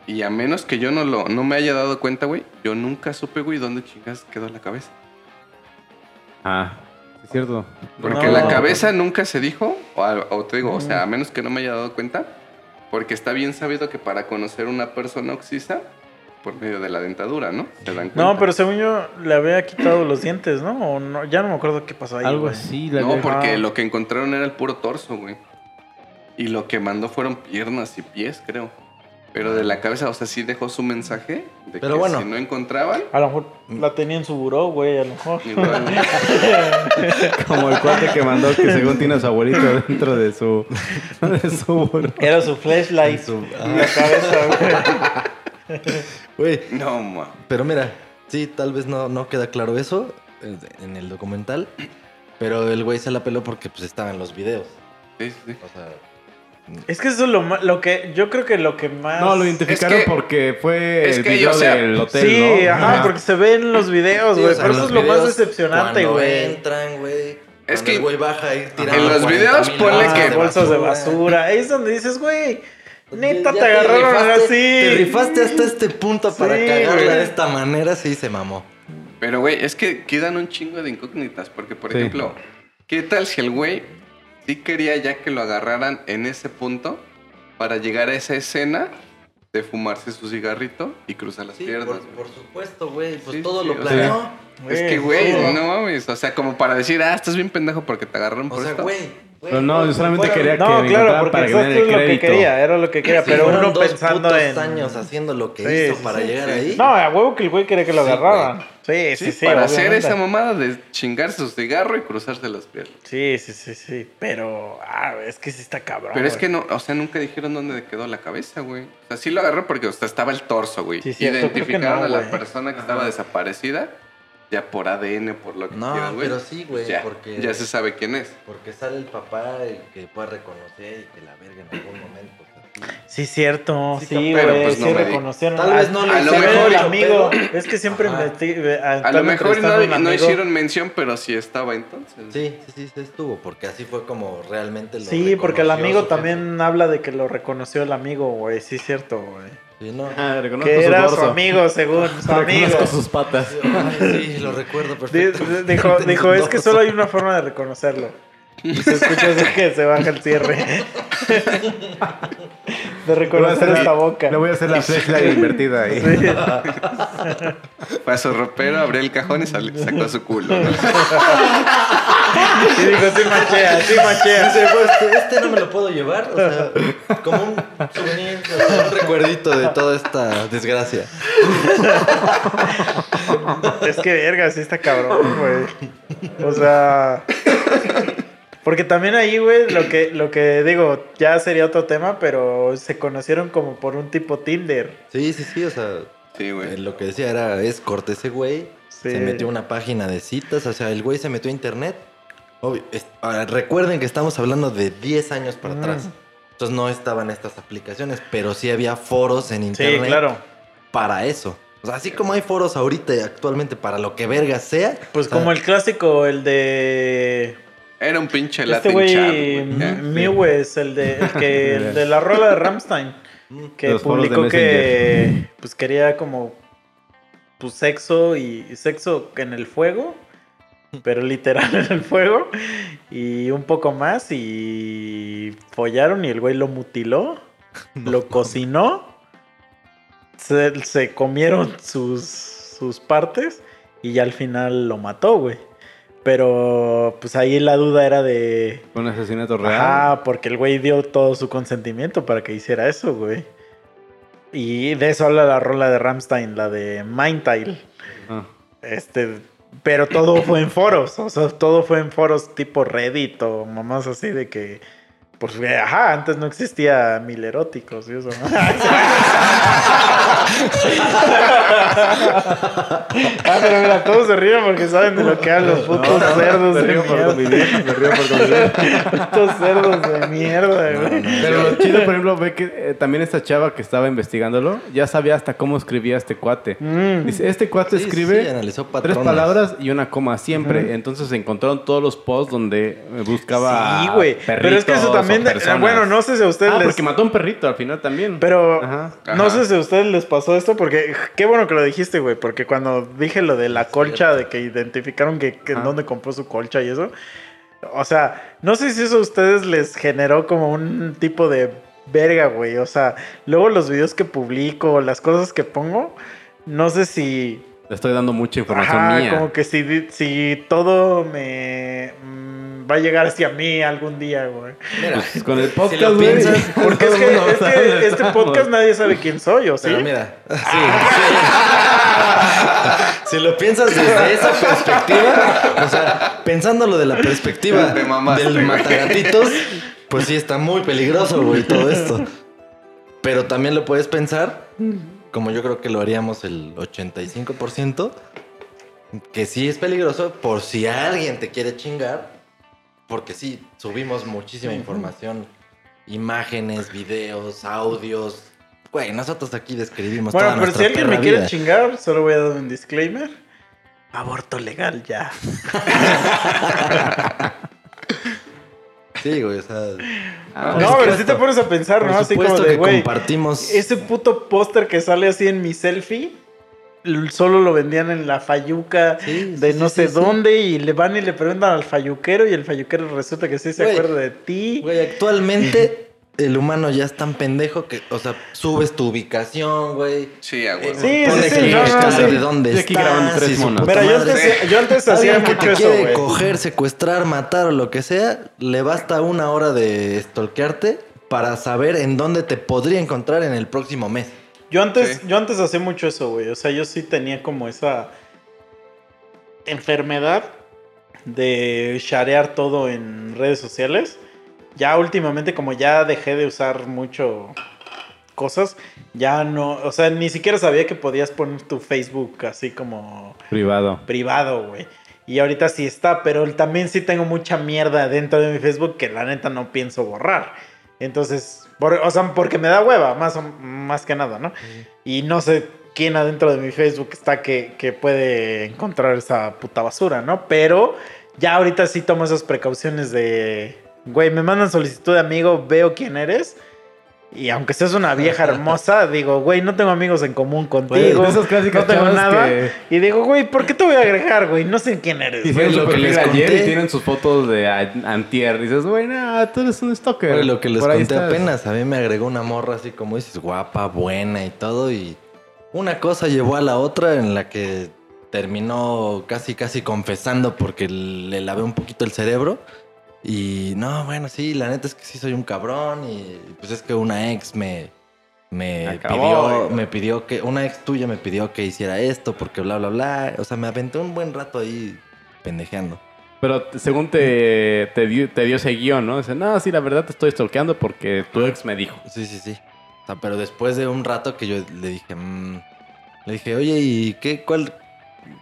Y a menos que yo no lo, no me haya dado cuenta, güey, yo nunca supe, güey, dónde chingas quedó la cabeza. Ah, es cierto. Porque No. la cabeza nunca se dijo, o te digo, o sea, a menos que no me haya dado cuenta, porque está bien sabido que para conocer una persona oxisa, por medio de la dentadura, ¿no? Se dan cuenta. No, pero según yo le había quitado los dientes, ¿no? O no ya no me acuerdo qué pasó ahí. Algo güey. así. la No, porque Ajá. lo que encontraron era el puro torso, güey. Y lo que mandó fueron piernas y pies, creo. Pero de la cabeza, o sea, sí dejó su mensaje de Pero que bueno. si no encontraban, A lo mejor la tenía en su buró, güey, a lo mejor. igual. Como el cuate que mandó que según tiene a su abuelito dentro de su. de su burro. Era su flashlight Su- en la cabeza, güey. Güey, no, ma. pero mira, sí, tal vez no, no queda claro eso eh, en el documental. Pero el güey se la peló porque pues estaba en los videos. Sí, sí, sí. O sea, Es que eso es lo, lo que yo creo que lo que más No, lo identificaron Es que- porque fue es el que, video o sea, del hotel, Sí, ¿no? ajá, porque se ve en los videos, sí, güey. o sea, Pero eso es lo más decepcionante, güey. entran, güey. Es que- el güey baja ahí tirando En los 40,000 videos ponle que- bolsas de basura. Ahí es donde dices, güey, neta Ya te agarraron rifaste- así. Te rifaste hasta este punto para cagarla güey. de esta manera, sí se mamó. Pero, güey, es que quedan un chingo de incógnitas. Porque, por Sí. ejemplo, ¿qué tal si el güey sí quería ya que lo agarraran en ese punto para llegar a esa escena de fumarse su cigarrito y cruzar las Sí, piernas? por, por supuesto, güey. Pues Sí, todo sí, lo o sea, planeó. Es que, güey, no mames. O sea, como para decir, ah, estás bien pendejo porque te agarraron por O sea, esto. güey, Pero no, yo solamente quería que No, me claro, porque para que me den lo que quería, era lo que quería, pero uno dos pensando putos en... años haciendo lo que Sí, hizo sí, para sí, llegar sí. ahí. No, a huevo que el güey quería que lo Sí, agarraran. Sí, sí, Sí, sí. para hacer esa mamada de chingarse su cigarro y cruzarse las piernas. Sí, sí, sí, sí. Pero, ah, es que sí está cabrón. Pero es que no, o sea, nunca dijeron dónde quedó la cabeza, güey. O sea, sí lo agarró porque o sea, estaba el torso, güey. Identificaron no, a la güey. persona que estaba desaparecida, ya por ADN, por lo que No, quieras, güey. pero sí, güey, Ya, porque- ya se sabe quién es. Porque sale el papá y que pueda reconocer y que la verga en algún momento. o sea, Sí, cierto. Sí, Sí, pero, güey. pues, no sí me di- reconocieron. Tal vez no le a hicieron lo mejor el amigo. pero- Es que siempre Ajá. investi- A están lo mejor no, a no hicieron mención, pero sí estaba entonces. Sí, sí, sí, sí estuvo, porque así fue como realmente lo Sí, porque el amigo también habla de que lo reconoció el amigo, güey. Sí, es cierto, güey. Sí, no. Ah, reconozco Que su era dorso. su amigo, según su amigo. Reconozco sus patas. Sí, lo recuerdo perfectamente. di- Dijo, dijo, es que solo hay una forma de reconocerlo. Y se escucha así que se baja el cierre. De reconocer esta boca. Le voy a hacer la flashlight invertida ahí. Sí. Su ropero, abrió el cajón y sacó su culo. ¿no? Y dijo, sí machea, sí machea. Dice, pues, este, este no me lo puedo llevar, o sea, como un souvenir, o sea, un recuerdito de toda esta desgracia. Es que verga, sí está cabrón, güey. O sea. Porque también ahí, güey, lo que, lo que digo, ya sería otro tema, pero se conocieron como por un tipo Tinder. Sí, sí, sí, o sea, Sí, eh, güey. lo que decía era, es corte ese güey, Sí. se metió una página de citas, o sea, el güey se metió a internet. Obvio, es- ahora, recuerden que estamos hablando de 10 años para Mm. atrás. Entonces no estaban estas aplicaciones, pero sí había foros en Sí, internet claro. para eso. O sea, así como hay foros ahorita actualmente para lo que verga sea. Pues o sea, como el clásico, el de. Era un pinche Este Latin güey, Mewes, el de, el que, el de la rola de Ramstein, que publicó que pues quería como pues sexo y y sexo en el fuego, pero literal en el fuego y un poco más y follaron y el güey lo mutiló, lo cocinó, se, se comieron sus, sus partes y ya al final lo mató, güey. Pero pues ahí la duda era de... Un asesinato real. Ajá, porque el güey dio todo su consentimiento para que hiciera eso, güey. Y de eso habla la rola de Ramstein, la de Mindtile. Ah. Este, pero todo fue en foros, o sea, todo fue en foros tipo Reddit o mamás así de que, pues, ajá, antes no existía mil eróticos y eso, ¿no? ah, pero mira, todos se ríen porque saben de lo que hablan los putos cerdos Me de río por mierda. convivir, me río por convivir. Putos cerdos de mierda, güey. Pero lo chido, por ejemplo, ve que eh, también esta chava que estaba investigándolo ya sabía hasta cómo escribía este cuate. Mm. Dice, este cuate Sí, escribe sí, analizó tres palabras y una coma siempre. Entonces encontraron todos los posts donde buscaba Sí, güey. Pero es que eso perritos también. personas. bueno, no sé si a ustedes Ah, les. porque mató a un perrito al final también. Pero Ajá. no Ajá. sé si a ustedes les pasó esto, porque qué bueno que lo dijiste, güey. Porque cuando dije lo de la colcha, de que identificaron que, que en dónde compró su colcha y eso. O sea, no sé si eso a ustedes les generó como un tipo de verga, güey. O sea, luego los videos que publico, las cosas que pongo, no sé si. Le estoy dando mucha información Ajá, mía. como que si, si todo me va a llegar hacia mí algún día, güey. Mira, Pues con el si podcast, lo güey, piensas, Porque es que, es que este podcast nadie sabe quién soy, ¿o sí? Pero mira, sí, sí. si lo piensas desde esa perspectiva, o sea, pensándolo de la perspectiva del matagatitos, pues sí está muy peligroso, güey, todo esto. Pero también lo puedes pensar, como yo creo que lo haríamos el 85%, que sí es peligroso por si alguien te quiere chingar, porque sí, subimos muchísima información, imágenes, videos, audios. Güey, nosotros aquí describimos Bueno, toda pero si alguien me quiere chingar, solo voy a dar un disclaimer. Aborto legal ya. Sí, güey, o sea... Ah, no, pero si te pones a pensar, Por ¿no? Así como supuesto de, que güey, compartimos... ese puto póster que sale así en mi selfie, solo lo vendían en la fayuca Sí, de sí, no sí, sé sí, sí. dónde y le van y le preguntan al fayuquero y el fayuquero resulta que sí se Güey, acuerda de ti. Güey, actualmente el humano ya es tan pendejo que, o sea, subes tu ubicación, güey. Sí, a huevo. Sí, Pones sí, sí, el no, no, hashtag sí. de dónde Estoy aquí estás tres yo antes, yo antes hacía Alguien que mucho te eso, quiere güey. coger, secuestrar, matar o lo que sea, le basta una hora de stalkearte para saber en dónde te podría encontrar en el próximo mes. Yo antes, Sí. yo antes hacía mucho eso, güey. O sea, yo sí tenía como esa enfermedad de sharear todo en redes sociales. Ya últimamente, como ya dejé de usar mucho cosas, ya no, o sea, ni siquiera sabía que podías poner tu Facebook así como Privado. privado, güey. Y ahorita sí está, pero también sí tengo mucha mierda dentro de mi Facebook que la neta no pienso borrar. Entonces, por- o sea, porque me da hueva, más, más que nada, ¿no? Y no sé quién adentro de mi Facebook está que, que puede encontrar esa puta basura, ¿no? Pero ya ahorita sí tomo esas precauciones de, güey, me mandan solicitud de amigo, veo quién eres. Y aunque seas una vieja hermosa, digo, güey, no tengo amigos en común contigo. esas clásicas no tengo nada. que- Y digo, güey, ¿por qué te voy a agregar, güey? No sé quién eres. güey. Hicieron lo que les ayer conté. y tienen sus fotos de antier. Dices, güey, no, tú eres un stalker. Oye, lo que les Por conté estás. apenas, a mí me agregó una morra así como dices, guapa, buena y todo, y una cosa llevó a la otra en la que terminó casi, casi confesando porque le lavé un poquito el cerebro. Y no, bueno, sí, la neta es que sí soy un cabrón y pues es que una ex me, me Acabó, pidió, güey. me pidió que, una ex tuya me pidió que hiciera esto porque bla, bla, bla. O sea, me aventé un buen rato ahí pendejeando. Pero según te, te, dio, te dio ese guion, ¿no? Dice, no, sí, la verdad te estoy stalkeando porque tu ex me dijo. Sí, sí, sí. O sea, pero después de un rato que yo le dije, mm, le dije, oye, ¿y qué, cuál,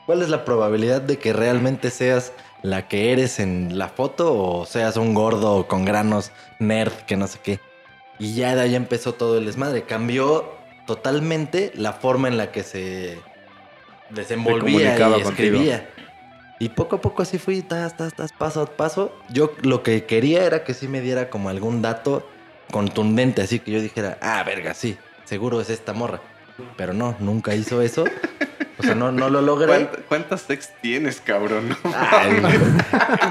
cuál es la probabilidad de que realmente seas la que eres en la foto o seas un gordo con granos nerd que no sé qué? Y ya de ahí empezó todo el desmadre. Cambió totalmente la forma en la que se desenvolvía y contigo. escribía. Y poco a poco así fui, tas, tas, tas, paso a paso. Yo lo que quería era que sí me diera como algún dato contundente, así que yo dijera, ah, verga, sí, seguro es esta morra. Pero no, nunca hizo eso. O sea, no, no lo logré. ¿Cuánt- ¿Cuántas ex tienes, cabrón? Ay,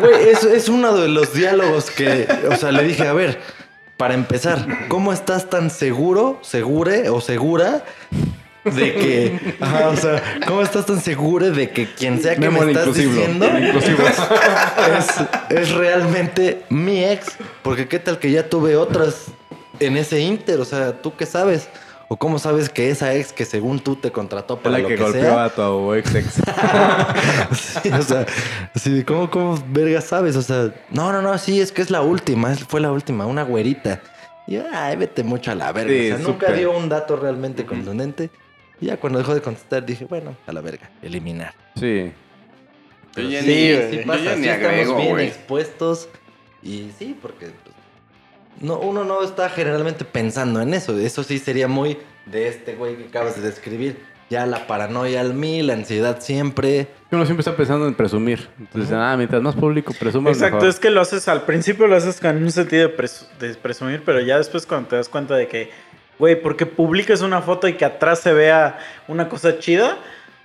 güey, es, es uno de los diálogos que, o sea, le dije, a ver, para empezar, ¿cómo estás tan seguro, segure o segura de que, ajá, o sea, ¿cómo estás tan segura de que quien sea que Memo me estás diciendo es, es realmente mi ex? Porque qué tal que ya tuve otras en ese inter, o sea, ¿tú qué sabes? ¿O cómo sabes que esa ex que según tú te contrató para la lo que, que, golpeó sea? a tu ex ex. Sí, o sea, de cómo, cómo verga sabes, o sea, no, no, no, sí, es que es la última, es- fue la última, una güerita. Y yo, ay, vete mucho a la verga. Sí, o sea, nunca dio un dato realmente contundente. Y ya cuando dejó de contestar dije, bueno, a la verga, eliminar. Sí. Yo ya Sí, ni, yo ya sí ni estamos agrego, bien expuestos y sí, porque pues, no, uno no está generalmente pensando en eso. Eso sí sería muy de este güey que acabas de describir. Ya la paranoia al mil, la ansiedad siempre. Uno siempre está pensando en presumir. Entonces, ah, mientras más público presumas, Exacto, mejor. es que lo haces al principio, lo haces con un sentido de, presu- de presumir, pero ya después cuando te das cuenta de que, güey, porque publiques una foto y que atrás se vea una cosa chida,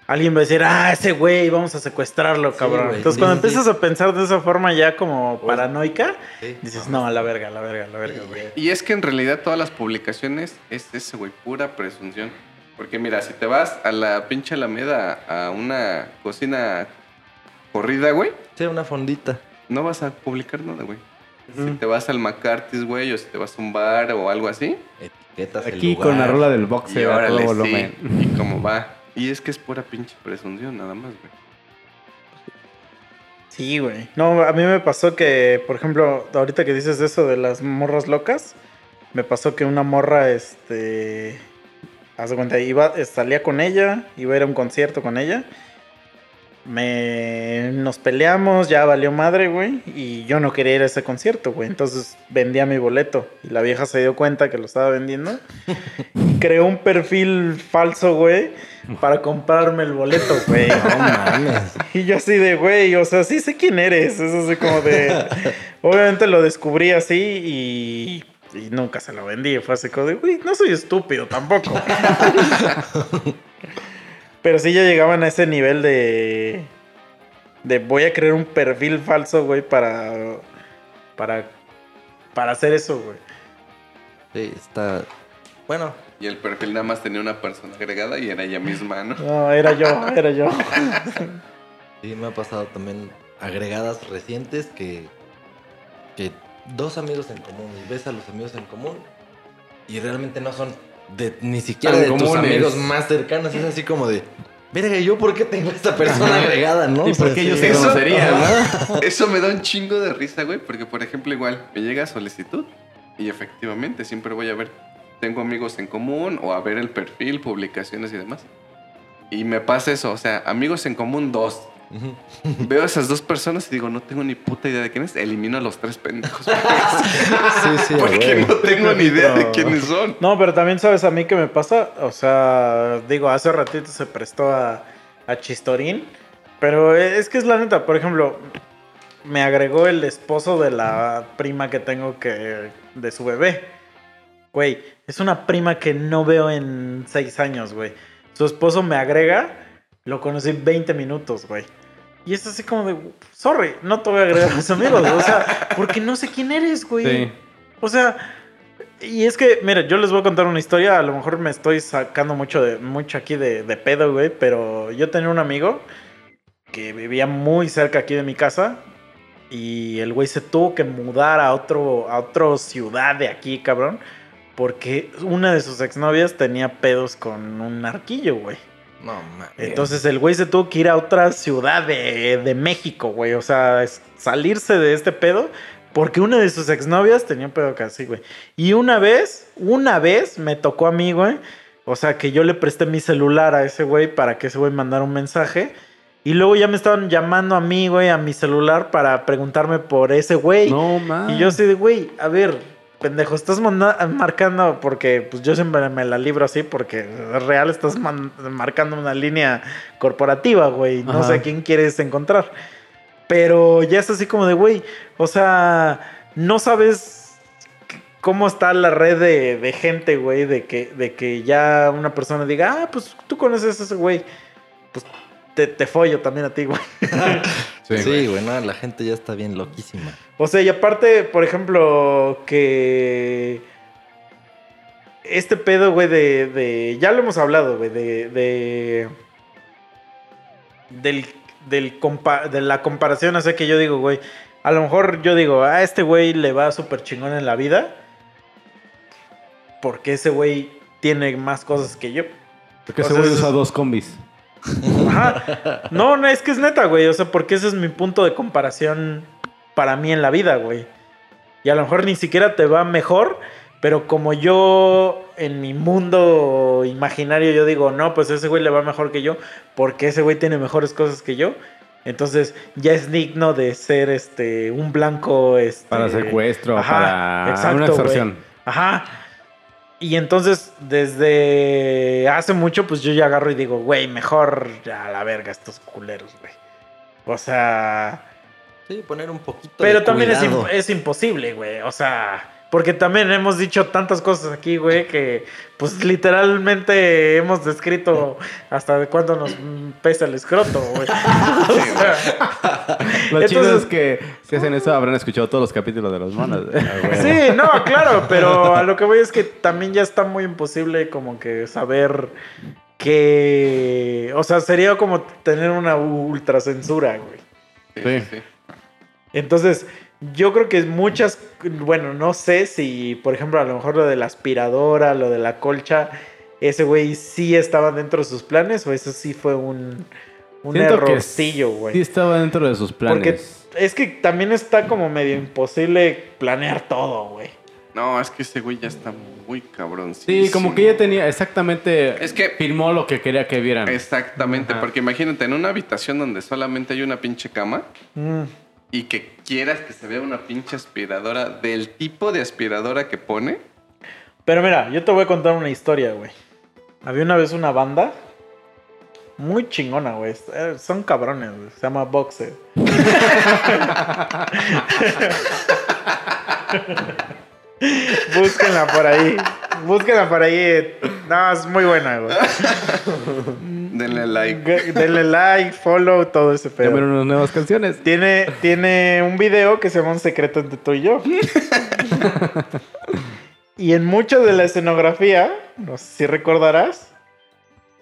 alguien va a decir, ah, ese güey, vamos a secuestrarlo, cabrón. Entonces sí, cuando sí, empiezas a pensar de esa forma ya como paranoica, Sí. dices, no, a la verga, a la verga, a la verga, güey. Y es que en realidad todas las publicaciones es eso, güey, pura presunción. Porque mira, si te vas a la pinche Alameda a una cocina corrida, güey, Sí, una fondita. no vas a publicar nada, güey. Si te vas al McCarthy's, güey, o si te vas a un bar o algo así, Etiquetas el Aquí lugar. con la rola del y boxeo todo órale, sí, volumen. y cómo va. Y es que es pura pinche presunción, nada más, güey. Sí, güey. No, a mí me pasó que, por ejemplo, ahorita que dices eso de las morras locas, me pasó que una morra, este, haz de cuenta, iba, salía con ella, iba a ir a un concierto con ella. Me, nos peleamos, ya valió madre, güey, y yo no quería ir a ese concierto, güey. Entonces vendía mi boleto y la vieja se dio cuenta que lo estaba vendiendo y creó un perfil falso, güey, para comprarme el boleto, güey. No mames. Y yo así de, güey, o sea, sí sé quién eres. Es así como de... Obviamente lo descubrí así y... Y nunca se lo vendí. Fue así como de, güey, no soy estúpido tampoco. Pero sí ya llegaban a ese nivel de... De voy a crear un perfil falso, güey, para... Para... Para hacer eso, güey. Sí, está. Bueno, Y el perfil nada más tenía una persona agregada y era ella misma, ¿no? No, era yo, era yo. sí, me ha pasado también agregadas recientes que. que dos amigos en común. Y ves a los amigos en común y realmente no son de, ni siquiera Tan de tus amigos más cercanos. Es así como de. Verga, ¿yo por qué tengo a esta persona agregada, no? ¿Y O sea, por qué ellos sí. se Eso- conocerían? ¿no? Eso me da un chingo de risa, güey, porque por ejemplo igual me llega solicitud y efectivamente siempre voy a ver, tengo amigos en común o a ver el perfil, publicaciones y demás. Y me pasa eso, o sea, amigos en común dos. Veo a esas dos personas y digo, no tengo ni puta idea de quién es. Elimino a los tres pendejos. Sí, sí, porque no tengo ni idea de quiénes son. No, pero también sabes a mí qué me pasa. O sea, digo, hace ratito se prestó a, a Chistorín. Pero es que es la neta, por ejemplo, me agregó el esposo de la prima que tengo que. de su bebé. Güey, es una prima que no veo en seis años, güey. Su esposo me agrega, lo conocí 20 minutos, güey. Y es así como de, sorry, no te voy a agregar a mis amigos. O sea, porque no sé quién eres, güey. Sí. O sea, y es que, mira, yo les voy a contar una historia. A lo mejor me estoy sacando mucho, de, mucho aquí de, de pedo, güey. Pero yo tenía un amigo que vivía muy cerca aquí de mi casa. Y el güey se tuvo que mudar a otro, a otra ciudad de aquí, cabrón. Porque una de sus exnovias tenía pedos con un arquillo, güey. No, mames. Entonces el güey se tuvo que ir a otra ciudad de, de México, güey. O sea, es- salirse de este pedo. Porque una de sus exnovias tenía un pedo casi, güey. Y una vez, una vez me tocó a mí, güey. O sea, que yo le presté mi celular a ese güey para que ese güey mandara un mensaje. Y luego ya me estaban llamando a mí, güey, a mi celular para preguntarme por ese güey. No, man. Y yo así de, güey, a ver, pendejo, estás marcando porque pues yo siempre me la libro así porque es real estás marcando una línea corporativa, güey. No Ajá. sé a quién quieres encontrar. Pero ya es así como de, güey, o sea, no sabes cómo está la red de, de gente, güey, de que, de que ya una persona diga, ah, pues tú conoces a ese güey. Pues te, te follo también a ti, güey. Sí, Sí, güey, no, la gente ya está bien loquísima. O sea, y aparte, por ejemplo, que este pedo, güey, de, de- Ya lo hemos hablado, güey, de... de del, del compa- de la comparación, o sea, que yo digo, güey, a lo mejor yo digo, a este güey le va súper chingón en la vida. Porque ese güey tiene más cosas que yo. Porque O ese güey usa dos combis. Ajá. No, no, es que es neta, güey. O sea, porque ese es mi punto de comparación para mí en la vida, güey. Y a lo mejor ni siquiera te va mejor, pero como yo en mi mundo imaginario yo digo, no, pues ese güey le va mejor que yo, porque ese güey tiene mejores cosas que yo. Entonces ya es digno de ser este un blanco este, Para secuestro, Ajá, para exacto, una güey. extorsión. Ajá. Y entonces, desde hace mucho, pues yo ya agarro y digo, güey, mejor ya a la verga estos culeros, güey. O sea, Sí, poner un poquito pero de también es, imp- es imposible, güey. O sea, porque también hemos dicho tantas cosas aquí, güey, que pues literalmente hemos descrito hasta de cuánto nos pesa el escroto, güey. O sea, Lo chido Entonces- es que si hacen eso habrán escuchado todos los capítulos de los monos. Sí, no, claro, pero a lo que voy es que también ya está muy imposible como que saber que... O sea, sería como tener una ultra censura, güey. Sí, Sí. sí. Entonces, yo creo que muchas, bueno, no sé si, por ejemplo, a lo mejor lo de la aspiradora, lo de la colcha, ese güey sí estaba dentro de sus planes o eso sí fue un, un Siento que errorcillo, güey. Sí estaba dentro de sus planes. Porque es que también está como medio imposible planear todo, güey. No, es que ese güey ya está muy cabrón. Sí, como que ya tenía exactamente... Es que- Filmó lo que quería que vieran. Exactamente, Ajá. porque imagínate, en una habitación donde solamente hay una pinche cama Mm. Y que quieras que se vea una pinche aspiradora del tipo de aspiradora que pone. Pero mira, yo te voy a contar una historia, güey. Había una vez una banda muy chingona, güey. Eh, Son cabrones, güey. Se llama Boxer. Búsquenla por ahí. Búsquenla por ahí. No, es muy buena, güey. Denle like. Denle like, follow, todo ese pedo. unas nuevas canciones. Tiene, tiene un video que se llama Un secreto entre tú y yo. Y en mucho de la escenografía, no sé si recordarás.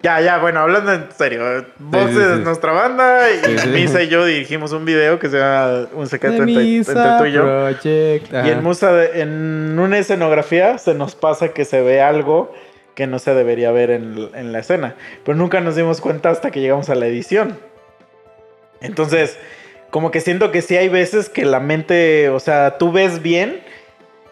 Ya, ya, bueno, hablando en serio. Vox sí, es sí. nuestra banda y Sí, sí. Misa y yo dirigimos un video que se llama Un secreto entre, entre tú y yo. Project. Y en, Musa de- en una escenografía se nos pasa que se ve algo que no se debería ver en, en la escena. Pero nunca nos dimos cuenta hasta que llegamos a la edición. Entonces, como que siento que sí hay veces que la mente, o sea, tú ves bien,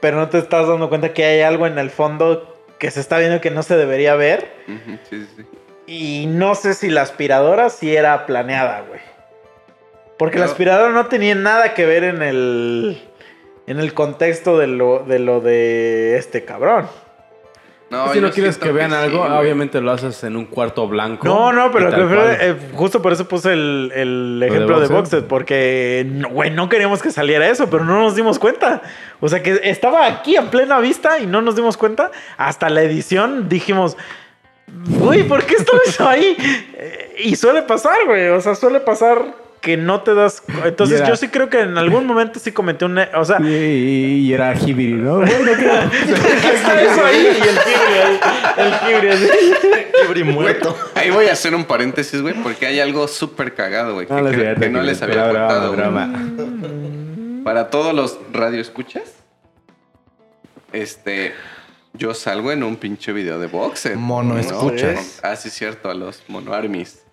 pero no te estás dando cuenta que hay algo en el fondo que se está viendo que no se debería ver. Sí, sí, sí. Y no sé si la aspiradora sí era planeada, güey. Porque la aspiradora no tenía nada que ver en el. En el contexto de lo de, lo de este cabrón. No, si no quieres que vean algo, obviamente lo haces en un cuarto blanco. No, no, pero que- eh, justo por eso puse el, el de ejemplo de Boxed? Boxed. Porque, no, güey, no queríamos que saliera eso, pero no nos dimos cuenta. O sea, que estaba aquí a plena vista y no nos dimos cuenta. Hasta la edición dijimos, güey, ¿por qué eso ahí? Eh, Y suele pasar, güey. O sea, suele pasar que no te das. Entonces, Y yo sí creo que en algún momento sí cometí un. O sea, Y, y era Hibiri, ¿no? Bueno, ¿qué está eso ahí? Y el ahí. El. Libre y muerto. Ahí voy a hacer un paréntesis, güey, porque hay algo súper cagado, güey, que, No, que les había broma, contado. Para todos los radioescuchas, este, yo salgo en un pinche video de boxe. Monoescuchas. Ah, sí, cierto, a los mono armies.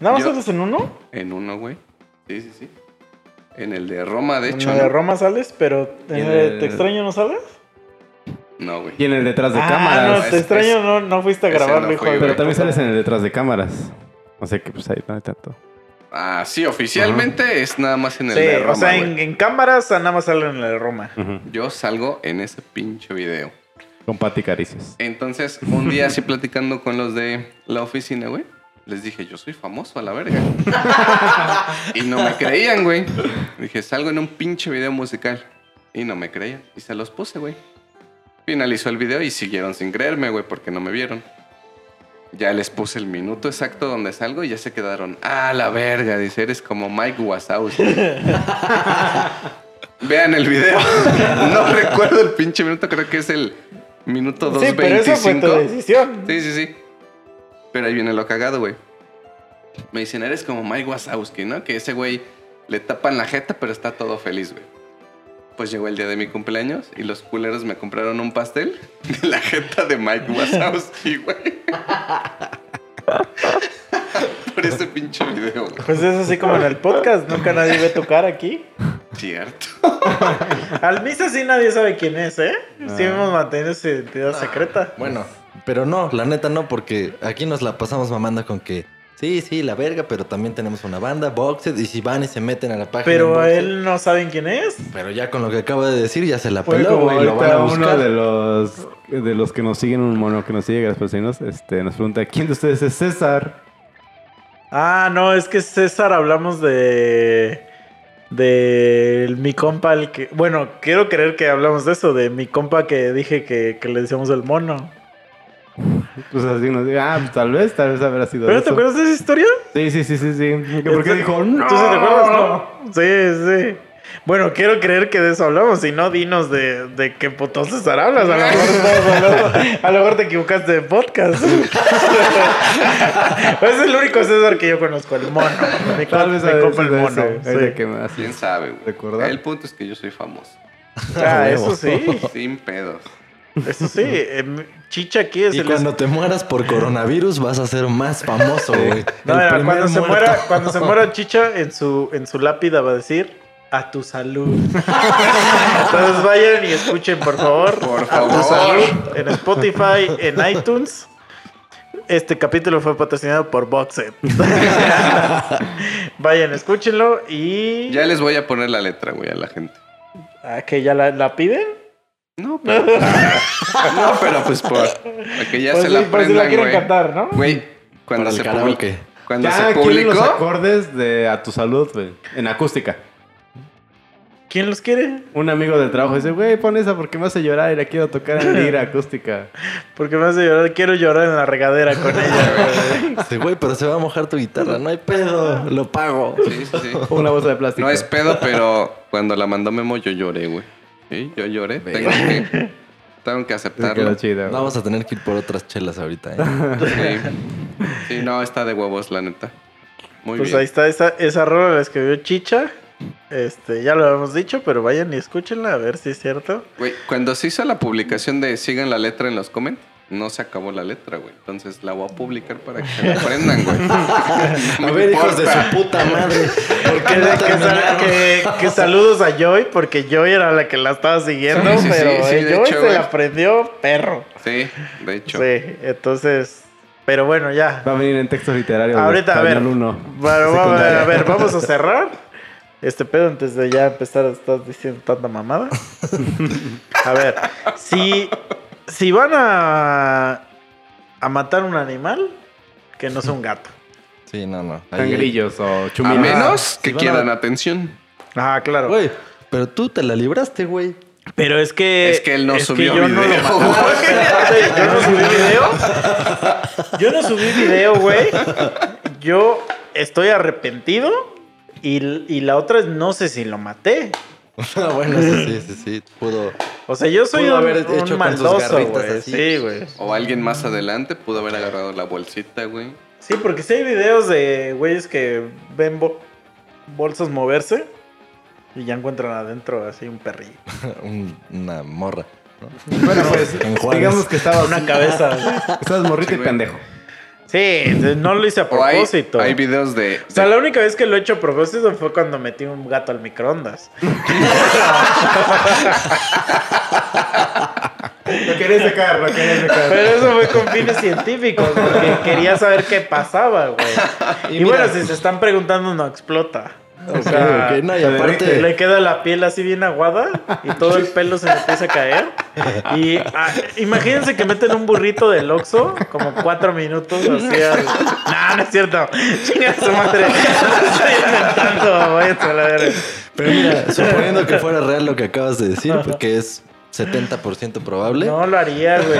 ¿Nada más sales en uno? En uno, güey. Sí, sí, sí. En el de Roma, de hecho. en la de. Roma sales, pero en el de el- Te extraño no sales. No, güey. Y en el detrás de ah, cámaras. no, Es- te extraño, es- no, no fuiste a grabarlo, no hijo de. Pero también sales en el detrás de cámaras. O sea que pues ahí no hay tanto. Ah, sí, oficialmente es nada más en el Sí, de Roma. o sea, en, en cámaras nada más salen en la de Roma. Yo salgo en ese pinche video. Con Pati Caricias. Entonces, un día así platicando con los de la oficina, güey, les dije, yo soy famoso a la verga. y no me creían, güey. Dije, salgo en un pinche video musical. Y no me creían. Y se los puse, güey. Finalizó el video y siguieron sin creerme, güey, porque no me vieron. Ya les puse el minuto exacto donde salgo y ya se quedaron. Ah, la verga, dice, eres como Mike Wazowski. Vean el video. no recuerdo el pinche minuto, creo que es el minuto 2.25. Sí, pero eso fue tu decisión. Sí, sí, sí. Pero ahí viene lo cagado, güey. Me dicen, eres como Mike Wazowski, ¿no? Que ese güey le tapan la jeta, pero está todo feliz, güey. Pues llegó el día de mi cumpleaños y los culeros me compraron un pastel de la jeta de Mike Wazowski, güey. Por ese pinche video, güey. Pues es así como en el podcast, nunca nadie ve tu cara aquí. Cierto. Al Misa sí nadie sabe quién es, ¿eh? Sí hemos mantenido esa identidad secreta. Bueno, pero no, la neta no, porque aquí nos la pasamos mamando con que sí, sí, la verga, pero también tenemos una banda, Boxed, y si van y se meten a la página. Pero Boxed, él no saben quién es. Pero ya con lo que acaba de decir, ya se la Fue peló, como güey, lo van a ahorita uno buscar. de los, de los que nos siguen, un mono que nos sigue, gracias por seguirnos, este, nos pregunta, ¿quién de ustedes es César? Ah, no, es que César hablamos de. De mi compa, el que. Bueno, quiero creer que hablamos de eso, de mi compa que dije que, que le decíamos el mono. Pues así nos dice, ah, pues tal vez, tal vez habrá sido ¿Pero eso. te acuerdas de esa historia? Sí, sí, sí, sí, sí. ¿Por qué Entonces- dijo, no? ¿Tú sí te acuerdas, no? Sí, sí. Bueno, quiero creer que de eso hablamos. Si no, dinos de, de qué puto César hablas. A lo, mejor estamos hablando- a lo mejor te equivocaste de podcast. es el único César que yo conozco, el mono. Mi, Tal vez mi a compa veces el mono. ese, sí. ese que me. ¿Quién sabe, güey? ¿Recordar? El punto es que yo soy famoso. Ah, eso sí. Sin pedos. Eso sí. Chicha aquí es Y el. cuando te mueras por coronavirus vas a ser más famoso, güey. No, cuando se muera, cuando se muera Chicha en su, en su lápida va a decir a tu salud. Entonces vayan y escuchen, por favor. Por A favor. tu salud. En Spotify, en iTunes. Este capítulo fue patrocinado por Boxet. vayan, escúchenlo y. Ya les voy a poner la letra, güey, a la gente. Ah, que ya la, la piden. No, pero. no, pero pues por. Para que ya Pues se sí, la por si la aprendan, quieren güey. cantar, ¿no? Güey, cuando Para se publicó. Cuando Ya, se ¿quieren los acordes de A Tu Salud, güey? En acústica. ¿Quién los quiere? Un amigo del trabajo dice, güey, pon esa porque me hace llorar y la quiero tocar en lira acústica. Porque me hace llorar. Quiero llorar en la regadera con ella, güey. Sí, güey, pero se va a mojar tu guitarra, no hay pedo, lo pago. Sí, sí, sí. Una bolsa de plástico. No es pedo, pero cuando la mandó Memo yo lloré, güey. Sí, yo lloré. Tengo que, Tengo que aceptarlo. chida, güey. Vamos a tener que ir por otras chelas ahorita. ¿eh? Sí. Sí, no, está de huevos, la neta. Muy Pues bien. ahí está, esa, esa rola la escribió Chicha. Este, ya lo habíamos dicho, pero vayan y escúchenla a ver si es cierto. Güey, cuando se hizo la publicación de sigan la letra en los comments, no se acabó la letra, güey. Entonces la voy a publicar para que se la aprendan, güey. No A ver, hijos de su puta madre. ¿Por qué Que, no que sal- terminaron? que- que saludos a Joy, porque Joy era la que la estaba siguiendo, Sí, sí, pero sí, sí, eh, Joy hecho, se güey. la aprendió perro. Sí, de hecho. Sí, entonces, pero bueno, ya. Va a venir en textos literarios. de Ahorita, a ver, español uno. bueno, vamos a ver, Secundaria. a ver, vamos a cerrar este pedo antes de ya empezar a estar diciendo tanta mamada. A ver, si, si van a, a matar un animal, que no sea un gato. Sí, no, no. Ahí- Cangrillos o A chuminas. menos que si van a- quieran atención. Ah, claro. Güey, pero tú te la libraste, güey. Pero es que. Es que él no subió yo no lo video, güey. Yo no subí video. Yo no subí video, güey. Yo estoy arrepentido. Y, y la otra es no sé si lo maté. Ah, bueno, sí, sí, sí, sí. Pudo. O sea, yo soy Pudo un, haber un hecho maldoso, garritas güey. así. Sí, güey. O alguien más adelante pudo haber agarrado la bolsita, güey. Sí, porque sí hay videos de güeyes que ven bo- bolsas moverse y ya encuentran adentro así un perrillo. un- una morra. ¿no? Bueno, pues, digamos que estabas Una cabeza. Estabas morrito Sí, y güey. pendejo. Sí, no lo hice a hay, propósito. hay videos de... O sea, de- la única vez que lo he hecho a propósito fue cuando metí un gato al microondas. Lo querías sacar, lo querías sacar. Pero eso fue con fines científicos, porque quería saber qué pasaba, güey. Y, Y bueno, si se están preguntando, no explota. O sea, ok, no, y aparte. le queda la piel así bien aguada y todo el pelo se le empieza a caer. Y ah, imagínense que meten un burrito del Oxxo como cuatro minutos así al... No, no es cierto. Chinga su madre. Estoy inventando. Váyanse a la verga. Pero mira, suponiendo que fuera real lo que acabas de decir, porque es 70% probable. No lo haría, güey.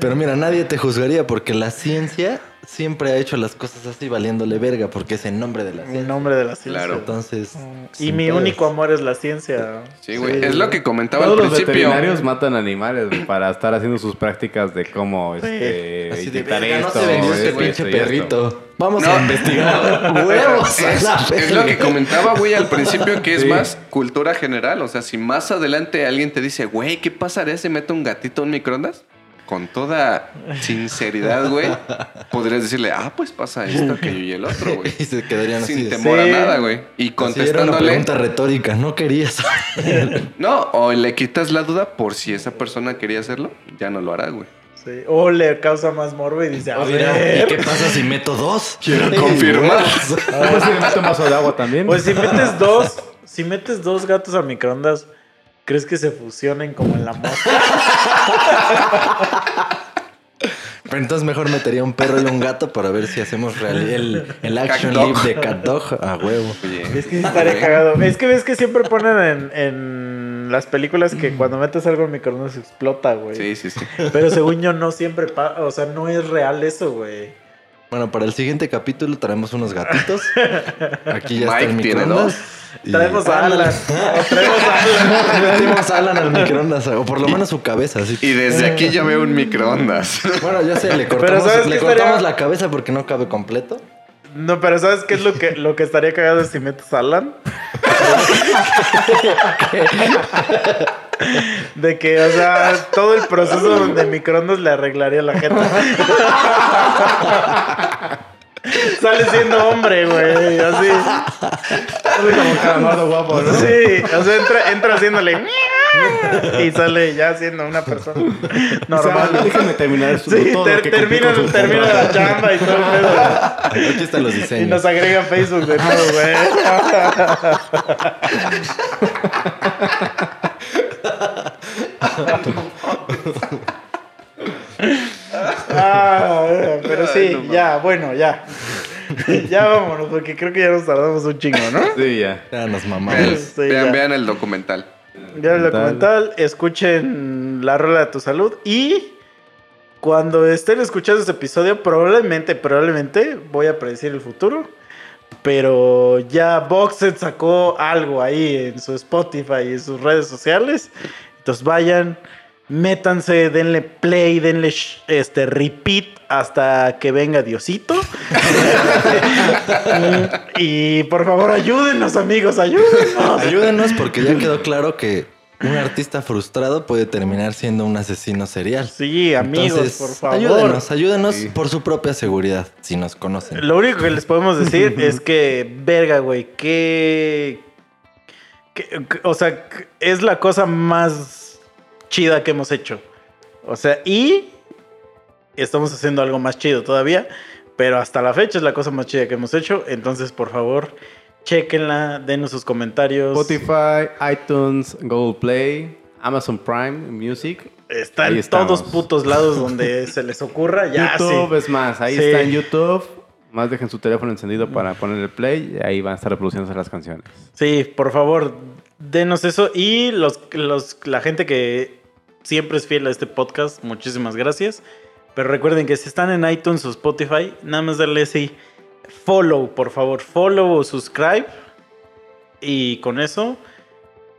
Pero mira, nadie te juzgaría porque la ciencia siempre ha hecho las cosas así valiéndole verga porque es en nombre de la ciencia. nombre de la ciencia. Claro. Entonces. Y sin mi pedos. único amor es la ciencia. Sí, güey. Es lo que comentaba Todos al los principio. veterinarios matan animales para estar haciendo sus prácticas de cómo este, Así de verga, no esto, se vendió este pinche y perrito. Vamos No. a investigar. Huevos. Es, la es lo que comentaba, güey, al principio, que es Sí. más cultura general. O sea, si más adelante alguien te dice, güey, ¿qué pasaría si meto un gatito en microondas? Con toda sinceridad, güey, podrías decirle, ah, pues pasa esto, aquello y el otro, güey. Y se quedarían así. Sin de- temor a Sí. nada, güey. Y Así era una contestándole, pregunta retórica. No querías. no, o le quitas la duda por si esa persona quería hacerlo, ya no lo hará, güey. Sí. O le causa más morbo y dice, a Mira, ver. ¿Y qué pasa si meto dos? Quiero confirmar. Pues si le meto un vaso de agua también. Pues si metes dos, si metes dos gatos al microondas, ¿crees que se fusionen como en la mosca? Pero entonces mejor metería un perro y un gato para ver si hacemos real el, el action live de Cat Dog a huevo. Oye, Es que sí estaría cagado. Es que ves que siempre ponen en, en las películas que cuando metes algo al microondas explota, güey. Sí, sí, sí. Pero según yo no siempre pasa, o sea, no es real eso, güey. Bueno, para el siguiente capítulo traemos unos gatitos. Aquí ya está el Mike tiene microondas. dos. Y- Traemos a Alan. Traemos a Alan. Metimos a Alan al microondas, o por lo menos su cabeza, así. Y desde aquí ya veo un microondas. Bueno, ya sé, le cortamos, ¿sabes le cortamos estaría- la cabeza porque no cabe completo. No, pero ¿sabes qué es lo que, lo que estaría cagado si metes a Alan? De que, o sea, todo el proceso de microondas le arreglaría la gente. Sale siendo hombre, güey, así. como calamardo guapo, ¿no? Sí, o sea, entra, entra haciéndole y sale ya siendo una persona O sea, normal. déjame terminar su, Sí, todo ter- lo que cumplí termina, termina la chamba y todo el pedo. Aquí están los Y diseños. nos agrega Facebook de nuevo, güey. Ah, pero sí, ya, bueno, ya. Ya vámonos, porque creo que ya nos tardamos un chingo, ¿no? Sí, ya. Ya nos Vean, mamamos. Sí, vean, ya. vean el documental. Ya el Documental. documental, escuchen la rola de tu salud y cuando estén escuchando este episodio, probablemente, probablemente voy a predecir el futuro. Pero ya Boxed sacó algo ahí en su Spotify y en sus redes sociales. Entonces vayan, Métanse, denle play, denle sh- este repeat hasta que venga Diosito. y por favor, ayúdenos, amigos, ayúdenos. Ayúdenos porque ya quedó claro que un artista frustrado puede terminar siendo un asesino serial. Sí, amigos, Entonces, por favor. Ayúdenos, ayúdenos por su propia seguridad, si nos conocen. Lo único que les podemos decir es que, verga, güey, que, que- que- O sea, que es la cosa más chida que hemos hecho. O sea, y estamos haciendo algo más chido todavía, pero hasta la fecha es la cosa más chida que hemos hecho. Entonces, por favor, chequenla, denos sus comentarios. Spotify, iTunes, Google Play, Amazon Prime Music. Está Ahí en todos estamos. putos lados donde se les ocurra. Ya, YouTube sí. es más, ahí Sí. está en YouTube. Más dejen su teléfono encendido para poner el play y ahí van a estar reproduciéndose las canciones. Sí, por favor, denos eso. Y los, los, la gente que siempre es fiel a este podcast, muchísimas gracias. Pero recuerden que si están en iTunes o Spotify, nada más darle ese follow, por favor. Follow o subscribe. Y con eso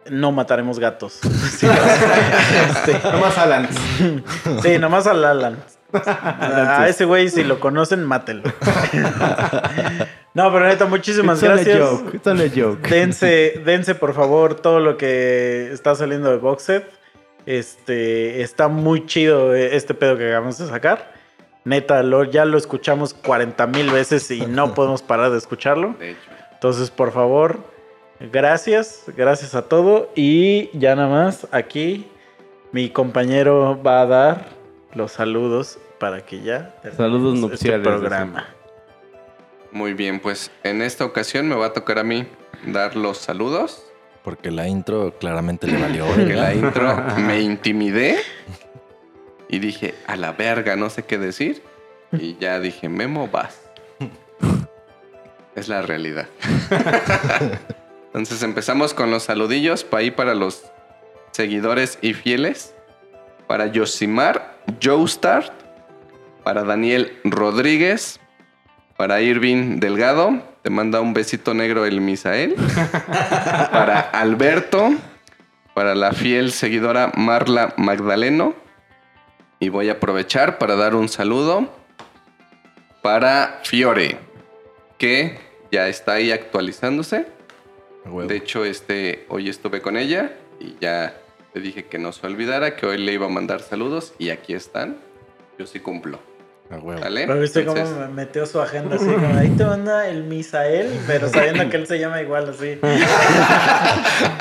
no mataremos gatos. Sí, este, Nomás Alan. sí, nomás al Alan. A ese güey, si lo conocen, mátenlo. No, pero neta, muchísimas It's gracias. joke, it's joke. Dense, dense por favor todo lo que está saliendo de Boxed. Este está muy chido eh, este pedo que acabamos de sacar. Neta, lo, ya lo escuchamos 40 mil veces y no podemos parar de escucharlo. De hecho. Entonces, por favor, gracias, gracias a todo. Y ya nada más, aquí mi compañero va a dar los saludos para que ya Saludos este nupciales, programa. Muy bien, pues en esta ocasión me va a tocar a mí dar los saludos. Porque la intro claramente le valió. Porque la intro me intimidé y dije, a la verga, no sé qué decir. Y ya dije, Memo, vas. Es la realidad. Entonces empezamos con los saludillos para ahí para los seguidores y fieles. Para Yosimar, Joestar, para Daniel Rodríguez, para Irving Delgado, te manda un besito negro el Misael. para Alberto, para la fiel seguidora Marla Magdaleno. Y voy a aprovechar para dar un saludo para Fiore, que ya está ahí actualizándose. De hecho, este, hoy estuve con ella y ya le dije que no se olvidara, que hoy le iba a mandar saludos y aquí están. Yo sí cumplo. A. Pero viste Entonces, cómo me metió su agenda así, como ahí te manda el Misael, pero sabiendo que él se llama igual así.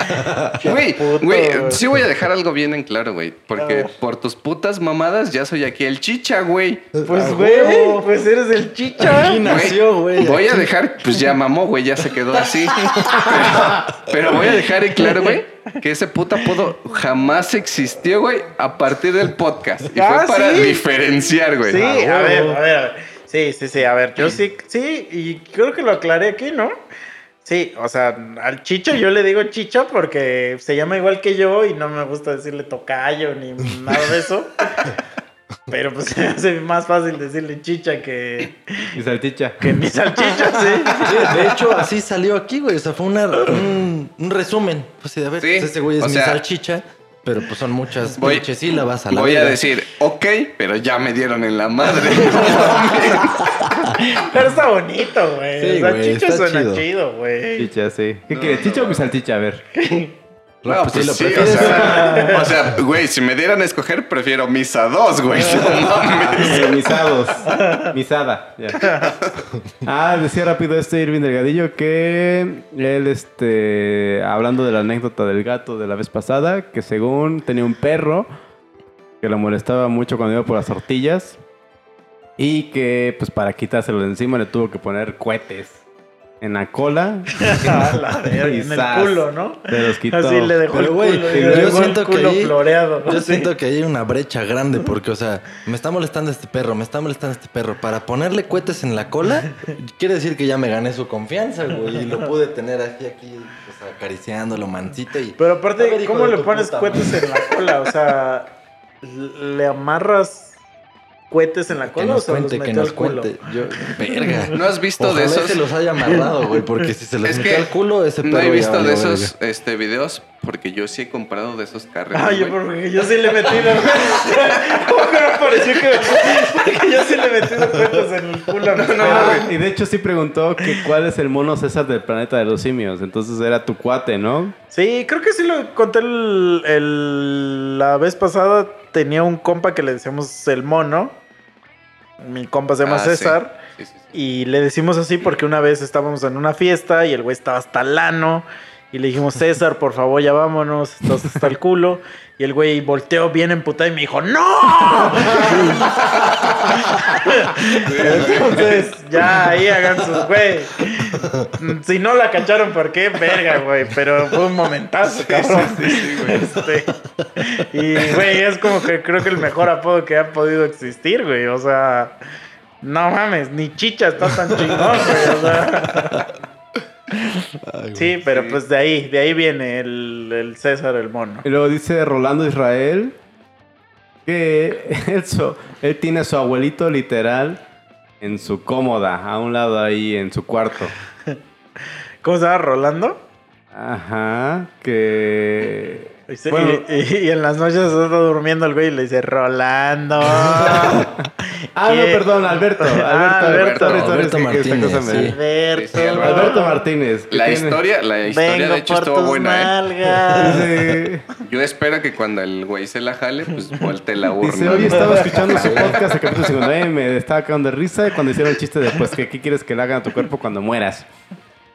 Güey, güey, sí voy a dejar algo bien en claro, güey. Porque por tus putas mamadas ya soy aquí el chicha, güey. Pues güey, huevo. pues eres el chicha. Aquí nació, güey. Voy a dejar, pues ya mamó, güey, ya se quedó así. Pero, pero voy a dejar en claro, güey, que ese puta apodo jamás existió, güey, a partir del podcast. Y Ah, fue para ¿sí? diferenciar, güey. Sí, A a ver, a ver, a ver. Sí, sí, sí, a ver, yo sí, sí, y creo que lo aclaré aquí, ¿no? Sí, o sea, al Chicho yo le digo Chicha porque se llama igual que yo y no me gusta decirle tocayo ni nada de eso. Pero pues se me hace más fácil decirle Chicha que, Y salchicha. que mi salchicha, sí. Sí, de hecho, así salió aquí, güey. O sea, fue una- un, un resumen. Pues sí, a ver, Sí, pues ese güey es mi sea, salchicha, pero pues son muchas voy- pinches sílabas a la Voy a decir, ok, pero ya me dieron en la madre. Pero está bonito, güey. Sí, o sea, güey, Chicha está suena chido. chido, güey. Chicha, sí. ¿Qué quieres? ¿Chicha o mi salchicha? A ver. No, pues, pues si lo sí, o sea, o sea, güey, si me dieran a escoger, prefiero misa 2, güey. No mames. Eh, Misados. Misada. ya. Ah, decía rápido este Irving Delgadillo que él, este, hablando de la anécdota del gato de la vez pasada, que según tenía un perro que lo molestaba mucho cuando iba por las tortillas y que, pues, para quitárselo de encima le tuvo que poner cohetes en la cola. A la verga, Y en el culo, ¿no? Se los quitó. Así le dejó Pero, el güey, culo. yo siento el que ahí- floreado. Yo Sí. siento que hay una brecha grande porque, o sea, me está molestando este perro, me está molestando este perro. Para ponerle cohetes en la cola, quiere decir que ya me gané su confianza, güey. Y lo pude tener así aquí, o sea, acariciándolo mansito y... Pero aparte, ver, ¿cómo le pones cohetes en la cola? O sea, le amarras cohetes en la Que cola o nos se los cuente, que metió nos al culo? cuente. Yo, verga. ¿No has visto Ojalá de esos? se los haya amarrado, güey, porque si se los Es metió que al culo, ese no he visto de esos verga. este, videos porque yo sí he comprado de esos carreros. Ah, yo, porque yo sí le he metido. ¿Cómo que me pareció que Porque yo sí le he metido cohetes en el culo mis perros. Ah, y de hecho sí preguntó que cuál es el mono César del planeta de los simios. Entonces era tu cuate, ¿no? Sí, creo que sí lo conté el, el- la vez pasada. Tenía un compa que le decíamos el mono. Mi compa se llama Ah. César. Sí, sí, sí. Y le decimos así porque una vez estábamos en una fiesta y el güey estaba hasta lano. Y le dijimos, César, por favor, ya vámonos, estás hasta el culo. Y el güey volteó bien emputado y me dijo, ¡No! Entonces, ya ahí hagan sus güey. Si no la cacharon, ¿por qué? Verga, güey. Pero fue un momentazo, cabrón. sí, sí, güey. Este, y, güey, es como que creo que el mejor apodo que ha podido existir, güey. O sea, no mames, ni chicha está tan chingón, güey. O sea. Sí, pero Sí. pues de ahí, de ahí viene el, el César el mono. Y luego dice Rolando Israel que él, so- él tiene a su abuelito literal en su cómoda, a un lado ahí en su cuarto. ¿Cómo se llama? ¿Rolando? Ajá, que... Y, se- Bueno, y- y- y en las noches está durmiendo el güey y le dice, Rolando. Ah, no, perdón, Alberto. Alberto, Ah, Alberto, Alberto. Alberto Martínez, cosa me- sí. Alberto. Martínez. La tiene- historia, la historia Vengo de hecho estuvo buena, ¿eh? Sí. Yo espero que cuando el güey se la jale, pues volte la urna. Dice, hoy estaba escuchando su podcast, el capítulo 59, me estaba cagando de risa cuando hicieron el chiste de, pues, que ¿qué quieres que le hagan a tu cuerpo cuando mueras?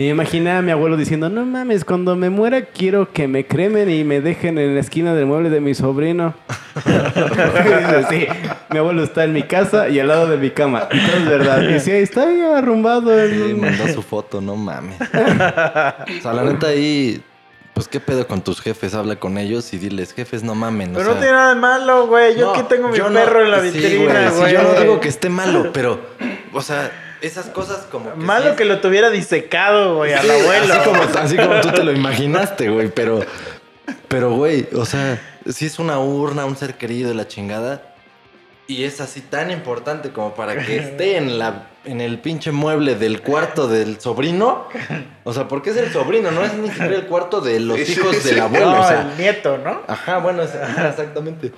Y me imaginé a mi abuelo diciendo, no mames, cuando me muera quiero que me cremen y me dejen en la esquina del mueble de mi sobrino. Sí, mi abuelo está en mi casa y al lado de mi cama. Y todo es verdad. Y sí, ahí está ahí arrumbado. en Sí, mandó su foto, no mames. O sea, la neta ahí, pues qué pedo con tus jefes, habla con ellos y diles, jefes, no mamen. o Pero no tiene nada de malo, güey. Yo no, aquí tengo mi no- perro en la vitrina, sí, güey. yo no digo que esté malo, pero, o sea, esas cosas como que Malo sí- que lo tuviera disecado, güey, al Sí, abuelo. Así como, así como tú te lo imaginaste, güey, pero, pero, güey, o sea, si es una urna, un ser querido, la chingada, y es así tan importante como para que esté en la, en el pinche mueble del cuarto del sobrino, o sea, porque es el sobrino, no es ni siquiera el cuarto de los sí, hijos sí. del abuelo, No, o sea, el nieto, ¿no? Ajá, bueno, es- exactamente.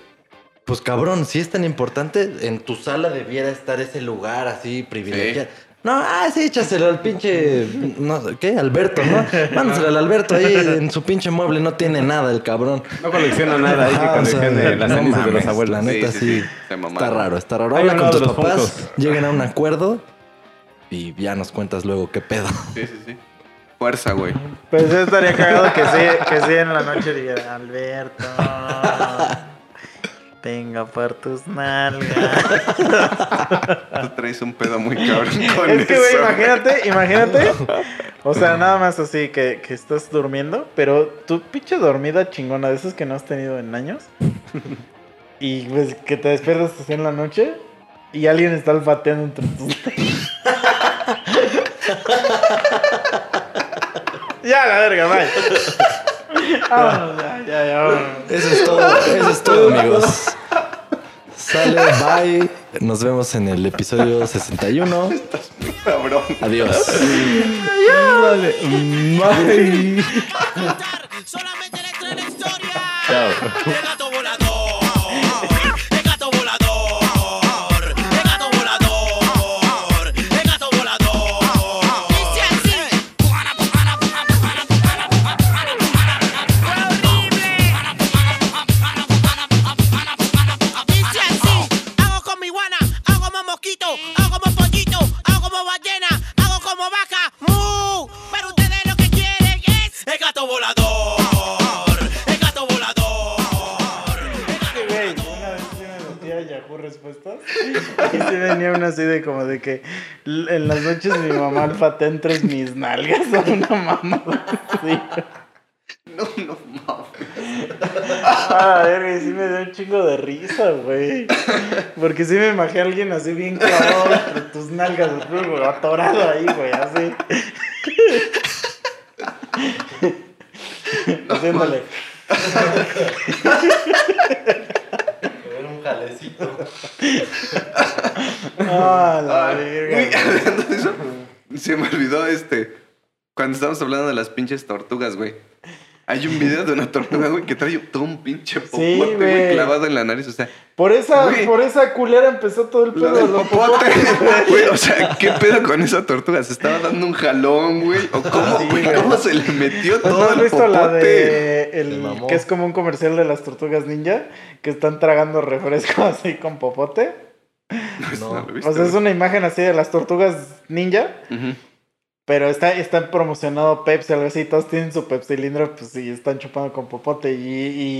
Pues cabrón, si es tan importante, en tu sala debiera estar ese lugar así privilegiado. No, ah, sí, échaselo al pinche. No, ¿Qué? Alberto, ¿no? Mándaselo al Alberto ahí en su pinche mueble, no tiene nada el cabrón. No colecciona nada, hay que Ajá, o sea, coleccione las no cenizas de los abuelos. La neta Sí, sí. sí, sí, se está raro, está raro. Ahí Habla con tus papás, Funkos. lleguen a un acuerdo y ya nos cuentas luego qué pedo. Sí, sí, sí. Fuerza, güey. Pues yo estaría cagado que sí, que sí en la noche dijera, Alberto. Venga por tus nalgas. Tú traes un pedo muy cabrón con Es que, güey, imagínate, imagínate. O sea, nada más así que, que estás durmiendo, pero tu pinche dormida chingona de esas que no has tenido en años. Y pues que te despiertas así en la noche y alguien está olfateando entre tus Ya, la verga, bye. Vámonos, ya, ya, ya, vámonos. Eso es todo, eso es todo, amigos. Sale, bye. Nos vemos en el episodio 61. Cabrón. Adiós. Dale. Bye. Solamente letra en la historia. Chao. Respuestas y sí venía una así de como de que en las noches mi mamá olfatea entre mis nalgas o una mamá así. No, no mames. Ah, verga, y sí me dio un chingo de risa, güey. Porque sí me imaginé a alguien así bien clavado entre tus nalgas, güey, atorado ahí, güey, así. Haciéndole. Ah, la Ah, verga. güey, hablando de eso, se me olvidó este. Cuando estábamos hablando de las pinches tortugas, güey. Hay un video de una tortuga, güey, que trae todo un pinche popote, güey, güey. clavado en la nariz. O sea, Por esa, Güey. por esa culera empezó todo el lo pedo del los popote. Güey, o sea, ¿qué pedo con esa tortuga? ¿Se estaba dando un jalón, güey? ¿O cómo, Sí, güey? ¿Cómo se le metió ¿No todo has el visto popote? la de el, que es como un comercial de las tortugas ninja que están tragando refresco así con popote? No, lo he O visto, sea, es una imagen así de las tortugas ninja, Ujú. Pero está, está promocionado Pepsi, algo así, todos tienen su Pepsi cilindro, pues y están chupando con popote y,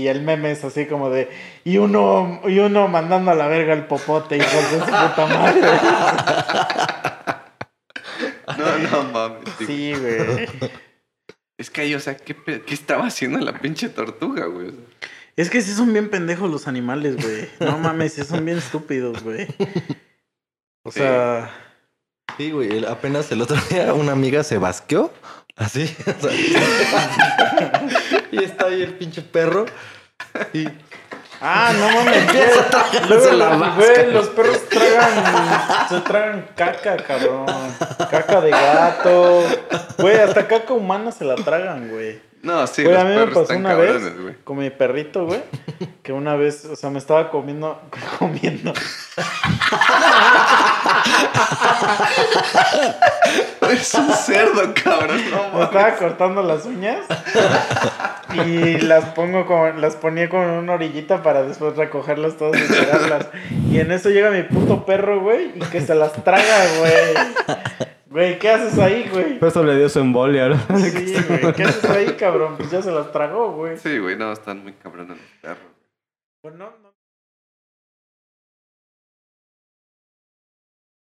y el meme es así como de y uno y uno mandando a la verga el popote hijos de su puta madre. No, no mames. sí. Sí, güey. Es que ahí, o sea, ¿qué, qué estaba haciendo la pinche tortuga, güey? O sea, Es que sí son bien pendejos los animales, güey. No mames, sí son bien estúpidos, güey. O Sí. sea, Sí, güey. el- Apenas el otro día una amiga se basqueó. Así. o sea, y está ahí el pinche perro. Y Ah, no mames. Empieza güey. Luego, la güey, los perros tragan, se tragan caca, cabrón. Caca de gato. Güey, hasta caca humana se la tragan, güey. No, sí, Güey, los a mí me pasó una vez güey. con mi perrito, güey, que una vez, o sea, me estaba comiendo, comiendo. Es un cerdo, cabrón. No Me estaba cortando las uñas y las pongo con, las ponía con una orillita para después recogerlas todas y tirarlas. Y en eso llega mi puto perro, güey, y que se las traga, güey. Güey, ¿qué haces ahí, güey? Eso le dio su embolia, ¿no? Sí, güey, ¿qué haces ahí, cabrón? Pues ya se las tragó, güey. Sí, güey, no, están muy cabrones los perros. Pues no, no.